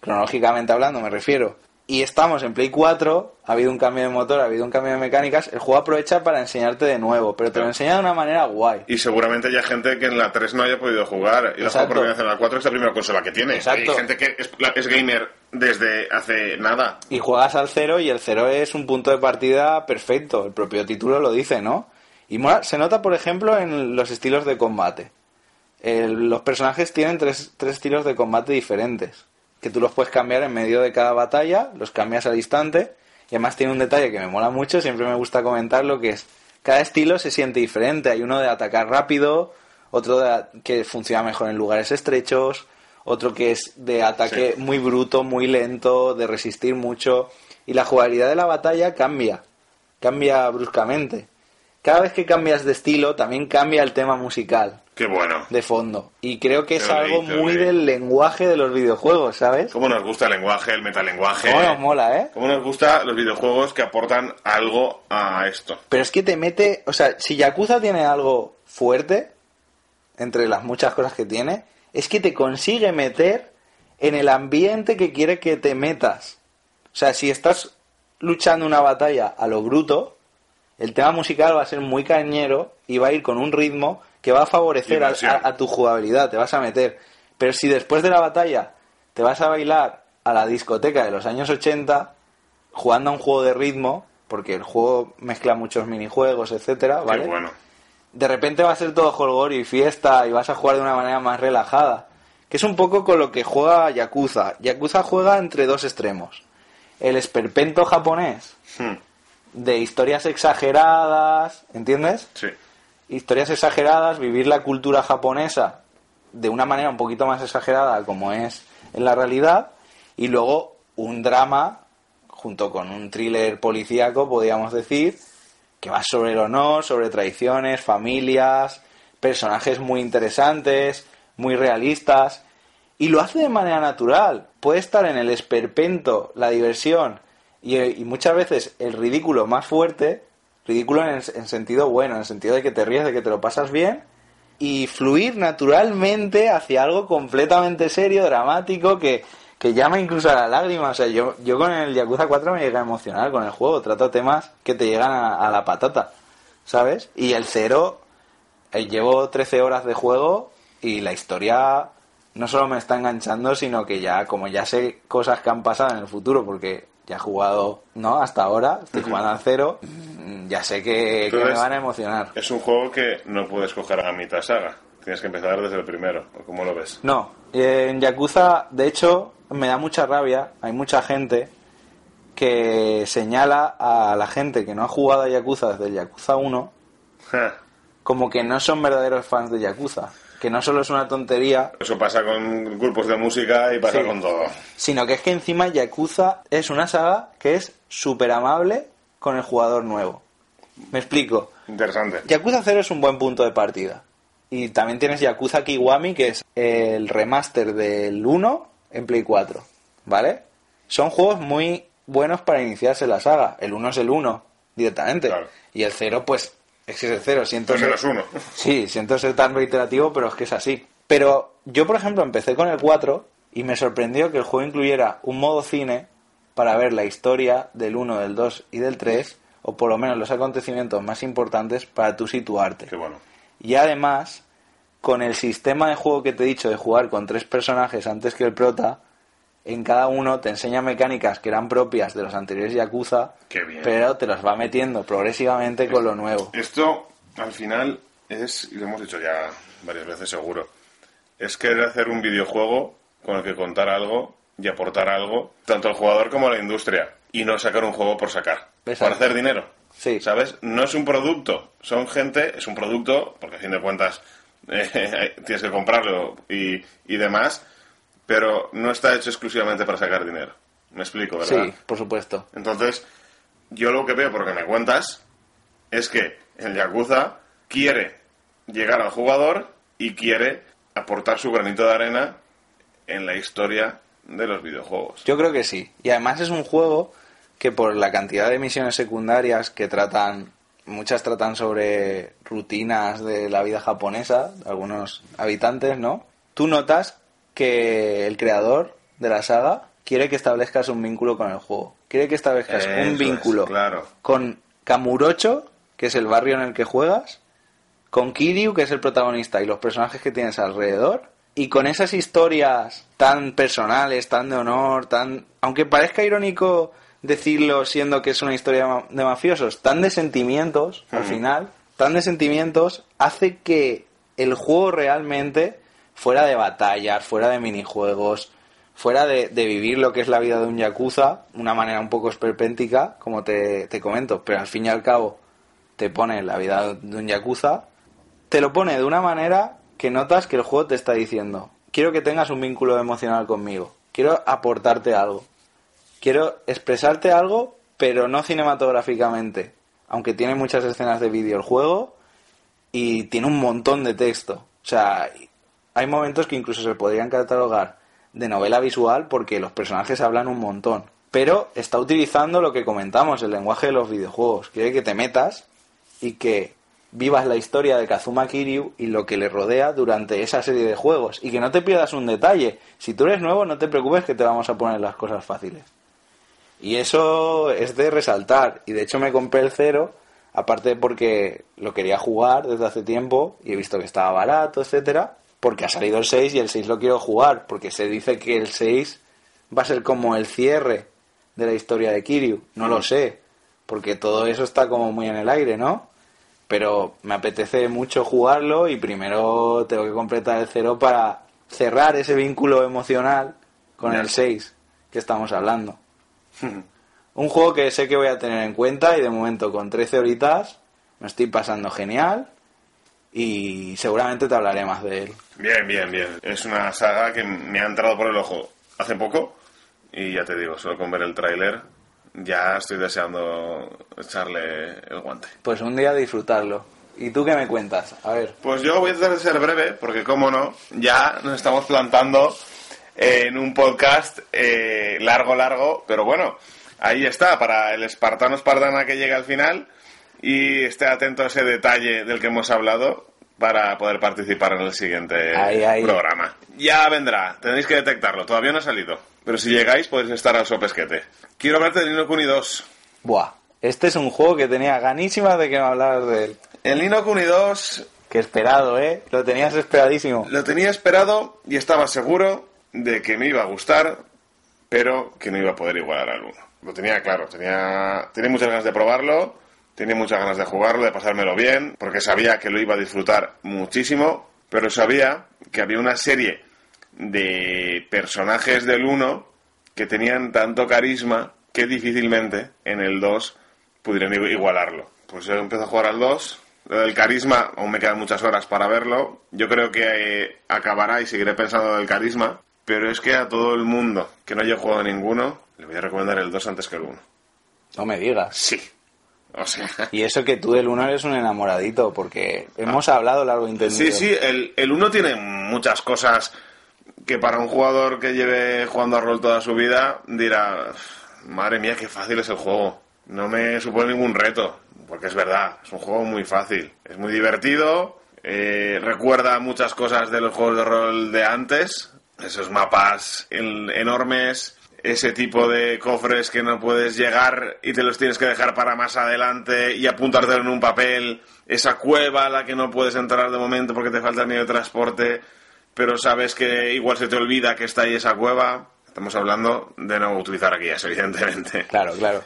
Speaker 2: cronológicamente hablando me refiero, y estamos en Play 4, ha habido un cambio de motor, ha habido un cambio de mecánicas, el juego aprovecha para enseñarte de nuevo, pero te lo enseña de una manera guay.
Speaker 1: Y seguramente haya gente que en la 3 no haya podido jugar. Y la juega por primera vez en la 4 es la primera consola que tiene.
Speaker 2: Exacto.
Speaker 1: Hay gente que es, es gamer desde hace nada.
Speaker 2: Y juegas al cero y el cero es un punto de partida perfecto, el propio título lo dice, ¿no? Y mola- se nota, por ejemplo, en los estilos de combate. Los personajes tienen tres, tres estilos de combate diferentes, que tú los puedes cambiar en medio de cada batalla, los cambias al instante, y además tiene un detalle que me mola mucho, siempre me gusta comentarlo, que es, cada estilo se siente diferente, hay uno de atacar rápido, otro de que funciona mejor en lugares estrechos, otro que es de ataque
Speaker 1: Sí.
Speaker 2: muy bruto, muy lento, de resistir mucho, y la jugabilidad de la batalla cambia, cambia bruscamente. Cada vez que cambias de estilo, también cambia el tema musical
Speaker 1: Qué bueno.
Speaker 2: de fondo. Y creo que es algo
Speaker 1: te
Speaker 2: muy del lenguaje de los videojuegos, ¿sabes?
Speaker 1: ¿Cómo nos gusta el lenguaje, el metalenguaje?
Speaker 2: Cómo nos mola, ¿eh?
Speaker 1: ¿Cómo nos gusta los videojuegos que aportan algo a esto?
Speaker 2: Pero es que te mete, o sea, si Yakuza tiene algo fuerte, entre las muchas cosas que tiene, es que te consigue meter en el ambiente que quiere que te metas. O sea, si estás luchando una batalla a lo bruto, el tema musical va a ser muy cañero y va a ir con un ritmo que va a favorecer a,
Speaker 1: Inversión.
Speaker 2: a- a tu jugabilidad, te vas a meter. Pero si después de la batalla te vas a bailar a la discoteca de los años 80, jugando a un juego de ritmo, porque el juego mezcla muchos minijuegos, etcétera, ¿vale?
Speaker 1: Qué bueno.
Speaker 2: De repente va a ser todo jolgorio y fiesta y vas a jugar de una manera más relajada. Que es un poco con lo que juega Yakuza. Yakuza juega entre dos extremos. El esperpento japonés
Speaker 1: Hmm,
Speaker 2: de historias exageradas, ¿entiendes?
Speaker 1: Sí.
Speaker 2: Historias exageradas, vivir la cultura japonesa de una manera un poquito más exagerada como es en la realidad y luego un drama junto con un thriller policíaco, podríamos decir, que va sobre el honor, sobre tradiciones, familias, personajes muy interesantes, muy realistas y lo hace de manera natural. Puede estar en el esperpento, la diversión y, y muchas veces el ridículo más fuerte, ridículo en, el- en sentido bueno, en el sentido de que te ríes, de que te lo pasas bien y fluir naturalmente hacia algo completamente serio, dramático, que, que llama incluso a la lágrima. O sea, yo, yo con el Yakuza 4 me llega a emocionar con el juego. Trato temas que te llegan a, a la patata, ¿sabes? Y el 0, eh, llevo 13 horas de juego y la historia no solo me está enganchando, sino que ya, como ya sé cosas que han pasado en el futuro, porque ya he jugado, ¿no? Hasta ahora, estoy jugando al 0, mm, ya sé que, que me van a emocionar.
Speaker 1: Es un juego que no puedes coger a mitad saga. Tienes que empezar desde el primero. ¿o ¿Cómo lo ves?
Speaker 2: No, en Yakuza, de hecho, me da mucha rabia. Hay mucha gente que señala a la gente que no ha jugado a Yakuza desde el Yakuza 1
Speaker 1: Ja.
Speaker 2: como que no son verdaderos fans de Yakuza. Que no solo es una tontería,
Speaker 1: Eso pasa con grupos de música y pasa
Speaker 2: Sí.
Speaker 1: con todo.
Speaker 2: sino que es que encima Yakuza es una saga que es súper amable con el jugador nuevo. Me explico.
Speaker 1: Interesante.
Speaker 2: Yakuza 0 es un buen punto de partida. Y también tienes Yakuza Kiwami, que es el remaster del 1 en Play 4. ¿Vale? Son juegos muy buenos para iniciarse la saga. El 1 es el 1 directamente.
Speaker 1: Claro.
Speaker 2: Y el 0, pues, es que es el 0. Siento
Speaker 1: Pues
Speaker 2: ser-
Speaker 1: menos uno.
Speaker 2: Sí, siento ser tan reiterativo, pero es que es así. Pero yo, por ejemplo, empecé con el 4 y me sorprendió que el juego incluyera un modo cine para ver la historia del 1, del 2 y del 3, o por lo menos los acontecimientos más importantes para tú situarte.
Speaker 1: Qué bueno.
Speaker 2: Y además, con el sistema de juego que te he dicho de jugar con tres personajes antes que el prota, en cada uno te enseña mecánicas que eran propias de los anteriores Yakuza, pero te los va metiendo progresivamente con lo nuevo.
Speaker 1: Esto, al final, es, y lo hemos dicho ya varias veces seguro, es querer hacer un videojuego con el que contar algo y aportar algo, tanto al jugador como a la industria, y no sacar un juego por sacar, por
Speaker 2: Exacto.
Speaker 1: hacer dinero.
Speaker 2: Sí.
Speaker 1: ¿Sabes? No es un producto, son gente, es un producto, porque a fin de cuentas eh, tienes que comprarlo y, y demás, pero no está hecho exclusivamente para sacar dinero. Me explico, ¿verdad?
Speaker 2: Sí, por supuesto.
Speaker 1: Entonces, yo lo que veo, por lo que me cuentas, es que el Yakuza quiere llegar al jugador y quiere aportar su granito de arena en la historia de los videojuegos.
Speaker 2: Yo creo que sí. Y además es un juego que por la cantidad de misiones secundarias que tratan, muchas tratan sobre rutinas de la vida japonesa, algunos habitantes, ¿no? Tú notas que el creador de la saga quiere que establezcas un vínculo con el juego. Quiere que establezcas
Speaker 1: Eso
Speaker 2: un
Speaker 1: es,
Speaker 2: vínculo
Speaker 1: claro.
Speaker 2: con Kamurocho, que es el barrio en el que juegas, con Kiryu, que es el protagonista, y los personajes que tienes alrededor, y con esas historias tan personales, tan de honor, tan... Aunque parezca irónico decirlo siendo que es una historia de mafiosos, tan de sentimientos, al final, tan de sentimientos, hace que el juego realmente, fuera de batallas, fuera de minijuegos, fuera de, de vivir lo que es la vida de un yakuza, una manera un poco esperpéntica, como te, te comento, pero al fin y al cabo te pone la vida de un yakuza, te lo pone de una manera que notas que el juego te está diciendo, quiero que tengas un vínculo emocional conmigo, quiero aportarte algo, quiero expresarte algo, pero no cinematográficamente, aunque tiene muchas escenas de vídeo el juego y tiene un montón de texto. O sea, hay momentos que incluso se podrían catalogar de novela visual porque los personajes hablan un montón. Pero está utilizando lo que comentamos, el lenguaje de los videojuegos. Quiere que te metas y que vivas la historia de Kazuma Kiryu y lo que le rodea durante esa serie de juegos. Y que no te pierdas un detalle. Si tú eres nuevo, no te preocupes que te vamos a poner las cosas fáciles. Y eso es de resaltar. Y de hecho me compré el cero, aparte porque lo quería jugar desde hace tiempo y he visto que estaba barato, etcétera, porque ha salido el 6 y el 6 lo quiero jugar, porque se dice que el 6 va a ser como el cierre de la historia de Kiryu. No lo sé, porque todo eso está como muy en el aire, ¿no? Pero me apetece mucho jugarlo y primero tengo que completar el cero para cerrar ese vínculo emocional con el 6 que estamos hablando. Un juego que sé que voy a tener en cuenta y de momento con 13 horitas me estoy pasando genial y seguramente te hablaré más de él.
Speaker 1: Bien, bien, bien. Es una saga que me ha entrado por el ojo hace poco y ya te digo, solo con ver el tráiler ya estoy deseando echarle el guante.
Speaker 2: Pues un día disfrutarlo. ¿Y tú qué me cuentas? A ver.
Speaker 1: Pues yo voy a tratar de ser breve, porque como no, ya nos estamos plantando en un podcast eh, largo, largo, pero bueno, ahí está, para el espartano espartana que llegue al final y esté atento a ese detalle del que hemos hablado para poder participar en el siguiente
Speaker 2: Ahí, ahí.
Speaker 1: programa. Ya vendrá, tenéis que detectarlo, todavía no ha salido, pero si llegáis podéis estar al sopesquete. Quiero hablarte de Nino Kuni 2.
Speaker 2: Buah. Este es un juego que tenía ganísimas de que me hablaras de él.
Speaker 1: El Nino Kuni 2
Speaker 2: Que esperado, ¿eh? Lo tenías esperadísimo.
Speaker 1: Lo tenía esperado y estaba seguro de que me iba a gustar, pero que no iba a poder igualar al 1. Lo tenía claro, tenía, tenía muchas ganas de probarlo, tenía muchas ganas de jugarlo, de pasármelo bien, porque sabía que lo iba a disfrutar muchísimo, pero sabía que había una serie de personajes del 1 que tenían tanto carisma que difícilmente en el 2 pudieran igualarlo. Pues yo empiezo a jugar al 2. Lo del carisma, aún me quedan muchas horas para verlo. Yo creo que eh, acabará y seguiré pensando del carisma. Pero es que a todo el mundo que no haya jugado ninguno, le voy a recomendar el 2 antes que el 1.
Speaker 2: No me digas.
Speaker 1: Sí. O sea.
Speaker 2: Y eso que tú del 1 eres un enamoradito, porque hemos hablado largo y entendido.
Speaker 1: Sí, sí, el, el 1 tiene muchas cosas que para un jugador que lleve jugando a rol toda su vida dirá, madre mía, qué fácil es el juego. No me supone ningún reto, porque es verdad, es un juego muy fácil. Es muy divertido, eh, recuerda muchas cosas de los juegos de rol de antes, esos mapas en- enormes, ese tipo de cofres que no puedes llegar y te los tienes que dejar para más adelante y apuntártelo en un papel, esa cueva a la que no puedes entrar de momento porque te falta el medio de transporte, pero sabes que igual se te olvida que está ahí esa cueva. Estamos hablando de no utilizar guías, evidentemente.
Speaker 2: Claro, claro.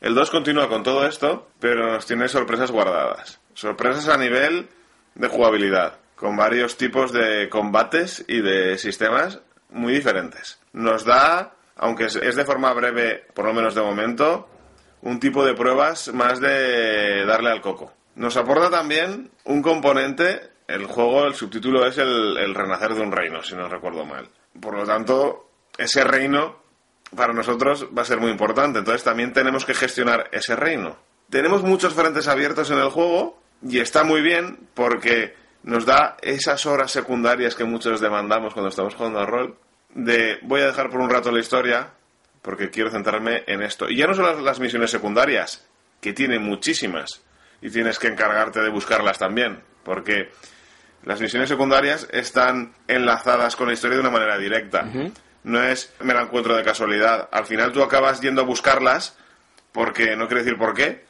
Speaker 1: El 2 continúa con todo esto, pero nos tiene sorpresas guardadas. Sorpresas a nivel de jugabilidad, con varios tipos de combates y de sistemas muy diferentes. Nos da, aunque es- de forma breve, por lo menos de momento, un tipo de pruebas más de darle al coco. Nos aporta también un componente, el juego, el subtítulo es el renacer de un reino, si no recuerdo mal. Por lo tanto, ese reino para nosotros va a ser muy importante. Entonces también tenemos que gestionar ese reino. Tenemos muchos frentes abiertos en el juego y está muy bien porque nos da esas horas secundarias que muchos demandamos cuando estamos jugando al rol de voy a dejar por un rato la historia porque quiero centrarme en esto. Y ya no son las, las misiones secundarias, que tienen muchísimas y tienes que encargarte de buscarlas también, porque las misiones secundarias están enlazadas con la historia de una manera directa. No es me la encuentro de casualidad. Al final tú acabas yendo a buscarlas porque no quiero decir por qué,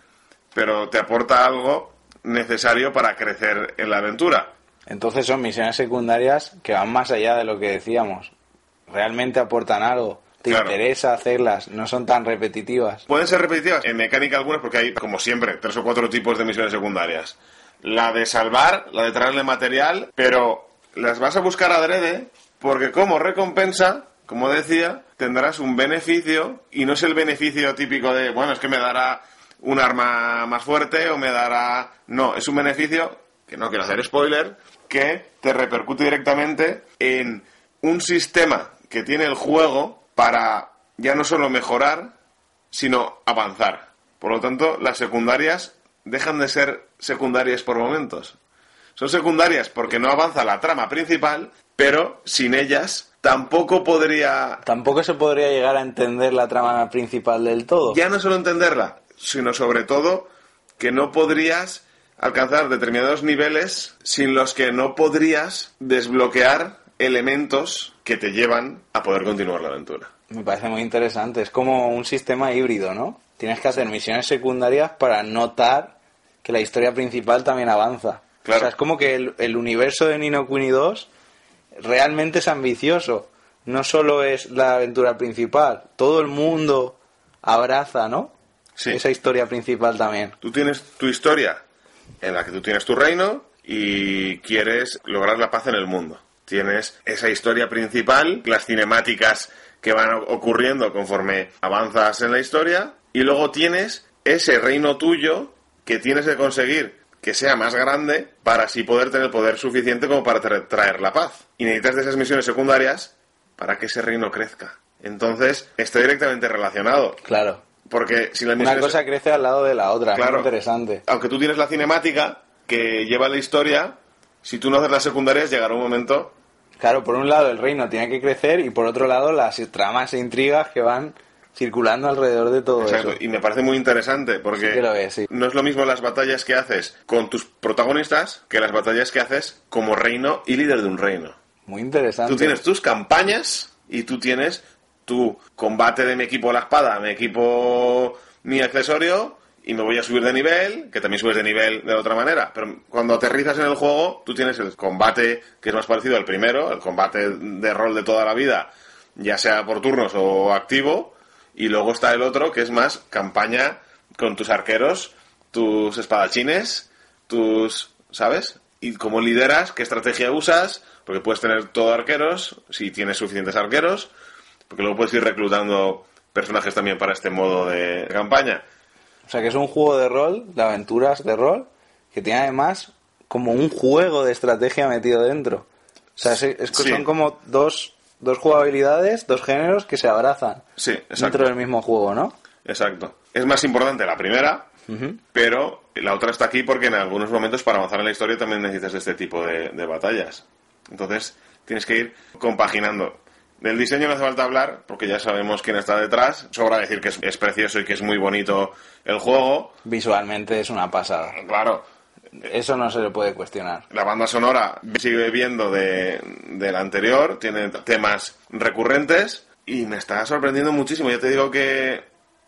Speaker 1: pero te aporta algo necesario para crecer en la aventura.
Speaker 2: Entonces son misiones secundarias que van más allá de lo que decíamos. Realmente aportan algo. Te
Speaker 1: Claro.
Speaker 2: interesa hacerlas, no son tan repetitivas.
Speaker 1: Pueden ser repetitivas en mecánica algunas porque hay, como siempre, tres o cuatro tipos de misiones secundarias. La de salvar, la de traerle material, pero las vas a buscar adrede porque como recompensa, como decía, tendrás un beneficio y no es el beneficio típico de, bueno, es que me dará un arma más fuerte o me dará... No, es un beneficio, que no quiero hacer spoiler, que te repercute directamente en un sistema que tiene el juego para ya no solo mejorar, sino avanzar. Por lo tanto, las secundarias dejan de ser secundarias por momentos. Son secundarias porque no avanza la trama principal, pero sin ellas tampoco podría
Speaker 2: Tampoco se podría llegar a entender la trama principal del todo.
Speaker 1: ya no solo entenderla, sino sobre todo que no podrías alcanzar determinados niveles sin los que no podrías desbloquear elementos que te llevan a poder continuar la aventura.
Speaker 2: Me parece muy interesante. Es como un sistema híbrido, ¿no? Tienes que hacer misiones secundarias para notar que la historia principal también avanza.
Speaker 1: Claro.
Speaker 2: O sea, es como que el, el universo de Nino Kuni 2 realmente es ambicioso. No solo es la aventura principal, todo el mundo abraza, ¿no?
Speaker 1: Sí.
Speaker 2: Esa historia principal también.
Speaker 1: Tú tienes tu historia en la que tú tienes tu reino y quieres lograr la paz en el mundo. Tienes esa historia principal, las cinemáticas que van ocurriendo conforme avanzas en la historia y luego tienes ese reino tuyo que tienes que conseguir que sea más grande para así poder tener poder suficiente como para tra- traer la paz. Y necesitas de esas misiones secundarias para que ese reino crezca. Entonces, está directamente relacionado.
Speaker 2: Claro.
Speaker 1: Porque si
Speaker 2: Una cosa crece al lado de la otra.
Speaker 1: Claro.
Speaker 2: Es interesante.
Speaker 1: aunque tú tienes la cinemática, que lleva la historia, si tú no haces las secundarias, llegará un momento
Speaker 2: Claro, por un lado el reino tiene que crecer y por otro lado las tramas e intrigas que van circulando alrededor de todo
Speaker 1: Exacto,
Speaker 2: eso.
Speaker 1: y me parece muy interesante porque
Speaker 2: Sí sí.
Speaker 1: no es lo mismo las batallas que haces con tus protagonistas que las batallas que haces como reino y líder de un reino.
Speaker 2: Muy interesante.
Speaker 1: Tú tienes tus campañas y tú tienes tu combate de mi equipo la espada, mi equipo, mi accesorio, y me voy a subir de nivel, que también subes de nivel de otra manera. Pero cuando aterrizas en el juego, tú tienes el combate que es más parecido al primero, el combate de rol de toda la vida, ya sea por turnos o activo, y luego está el otro que es más campaña con tus arqueros, tus espadachines, tus, ¿sabes? Y cómo lideras, qué estrategia usas, porque puedes tener todo arqueros, si tienes suficientes arqueros, porque luego puedes ir reclutando personajes también para este modo de campaña.
Speaker 2: O sea que es un juego de rol, de aventuras de rol, que tiene además como un juego de estrategia metido dentro. O sea, es, es que
Speaker 1: Sí.
Speaker 2: son como dos, dos jugabilidades, dos géneros que se abrazan
Speaker 1: Sí, exacto.
Speaker 2: dentro del mismo juego, ¿no?
Speaker 1: Exacto. Es más importante la primera, pero la otra está aquí porque en algunos momentos para avanzar en la historia también necesitas este tipo de, de batallas. Entonces tienes que ir compaginando. Del diseño no hace falta hablar porque ya sabemos quién está detrás. Sobra decir que es, es precioso y que es muy bonito el juego.
Speaker 2: Visualmente es una pasada.
Speaker 1: Claro,
Speaker 2: Eso no se le puede cuestionar.
Speaker 1: la banda sonora sigue viendo de, de la anterior, tiene temas recurrentes y me está sorprendiendo muchísimo. Ya te digo que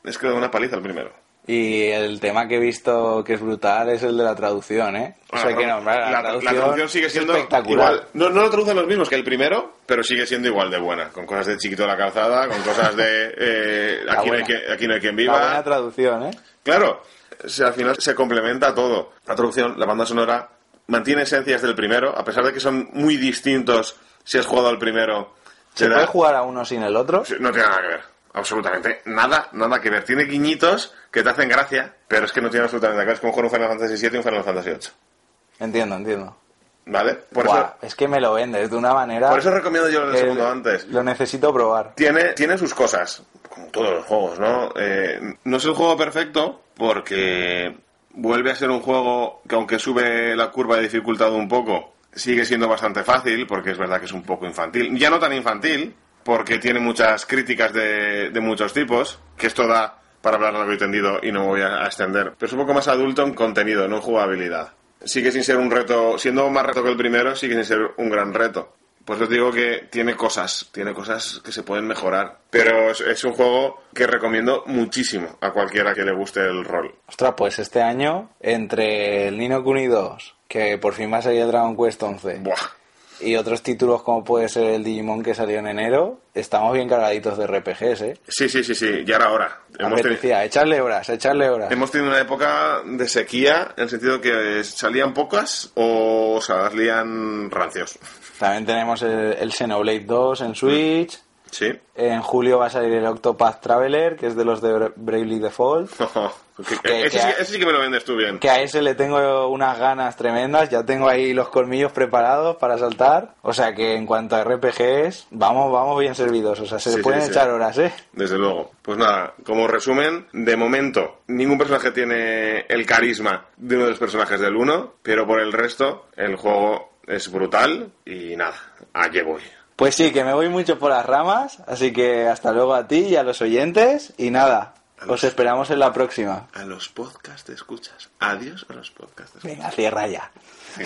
Speaker 1: es que da una paliza el primero.
Speaker 2: Y el tema que he visto que es brutal es el de la traducción, ¿eh? O sea
Speaker 1: Ah,
Speaker 2: que
Speaker 1: no,
Speaker 2: nombrar
Speaker 1: la,
Speaker 2: la,
Speaker 1: la traducción sigue siendo
Speaker 2: espectacular.
Speaker 1: igual. No, no lo traducen los mismos que el primero, pero sigue siendo igual de buena. Con cosas de chiquito de la calzada, con cosas de eh, aquí, no hay que- aquí no hay quien
Speaker 2: La buena
Speaker 1: viva.
Speaker 2: traducción, ¿eh?
Speaker 1: Claro, si al final se complementa todo. La traducción, la banda sonora, mantiene esencias del primero, a pesar de que son muy distintos si has jugado al primero.
Speaker 2: ¿Se puede jugar a uno sin el otro?
Speaker 1: No tiene nada que ver. Absolutamente nada, nada que ver. Tiene guiñitos que te hacen gracia, pero es que no tiene absolutamente nada que ver. Es como jugar un Final Fantasy VII y un Final Fantasy VIII.
Speaker 2: Entiendo, entiendo.
Speaker 1: ¿Vale? Por
Speaker 2: Buah,
Speaker 1: eso,
Speaker 2: es que me lo vendes de una manera...
Speaker 1: por eso recomiendo yo el segundo antes.
Speaker 2: Lo necesito probar.
Speaker 1: Tiene, tiene sus cosas, como todos los juegos, ¿no? Eh, no es el juego perfecto porque vuelve a ser un juego que aunque sube la curva de dificultad un poco, sigue siendo bastante fácil porque es verdad que es un poco infantil. Ya no tan infantil porque tiene muchas críticas de, de muchos tipos, que esto da para hablar largo y tendido y no me voy a extender. Pero es un poco más adulto en contenido, no en jugabilidad. Sigue sin ser un reto, siendo más reto que el primero, sigue sin ser un gran reto. Pues os digo que tiene cosas, tiene cosas que se pueden mejorar. Pero es, es un juego que recomiendo muchísimo a cualquiera que le guste el rol.
Speaker 2: Ostras, pues este año, entre el Nino Kuni 2, que por fin va a salir Dragon Quest 11,
Speaker 1: Buah.
Speaker 2: Y otros títulos como puede ser el Digimon que salió en enero, estamos bien cargaditos de RPGs, ¿eh?
Speaker 1: Sí, sí, sí, sí, ya era hora. Hemos, teni-
Speaker 2: Apetecía, echarle horas, echarle horas.
Speaker 1: hemos tenido una época de sequía en el sentido que salían pocas o salían rancios.
Speaker 2: También tenemos el, el Xenoblade 2 en Switch.
Speaker 1: Sí.
Speaker 2: En julio va a salir el Octopath Traveler, que es de los de Bra- Bravely Default.
Speaker 1: Que-
Speaker 2: Que-
Speaker 1: ese,
Speaker 2: que-
Speaker 1: sí, ese sí que me lo vendes tú bien.
Speaker 2: Que a ese le tengo unas ganas tremendas. Ya tengo ahí los colmillos preparados para saltar. O sea que en cuanto a RPGs, vamos, vamos bien servidos. O sea, se
Speaker 1: Sí,
Speaker 2: le pueden
Speaker 1: sí, sí.
Speaker 2: echar horas, ¿eh?
Speaker 1: Desde luego. Pues nada, como resumen, de momento, ningún personaje tiene el carisma de uno de los personajes del 1, pero por el resto, el juego es brutal y nada, allí voy.
Speaker 2: Pues sí, que me voy mucho por las ramas. Así que hasta luego a ti y a los oyentes. Y nada, os esperamos en la próxima.
Speaker 1: A los podcasts te escuchas. Adiós a los podcasts. te escuchas.
Speaker 2: Venga, cierra ya.
Speaker 1: Sí.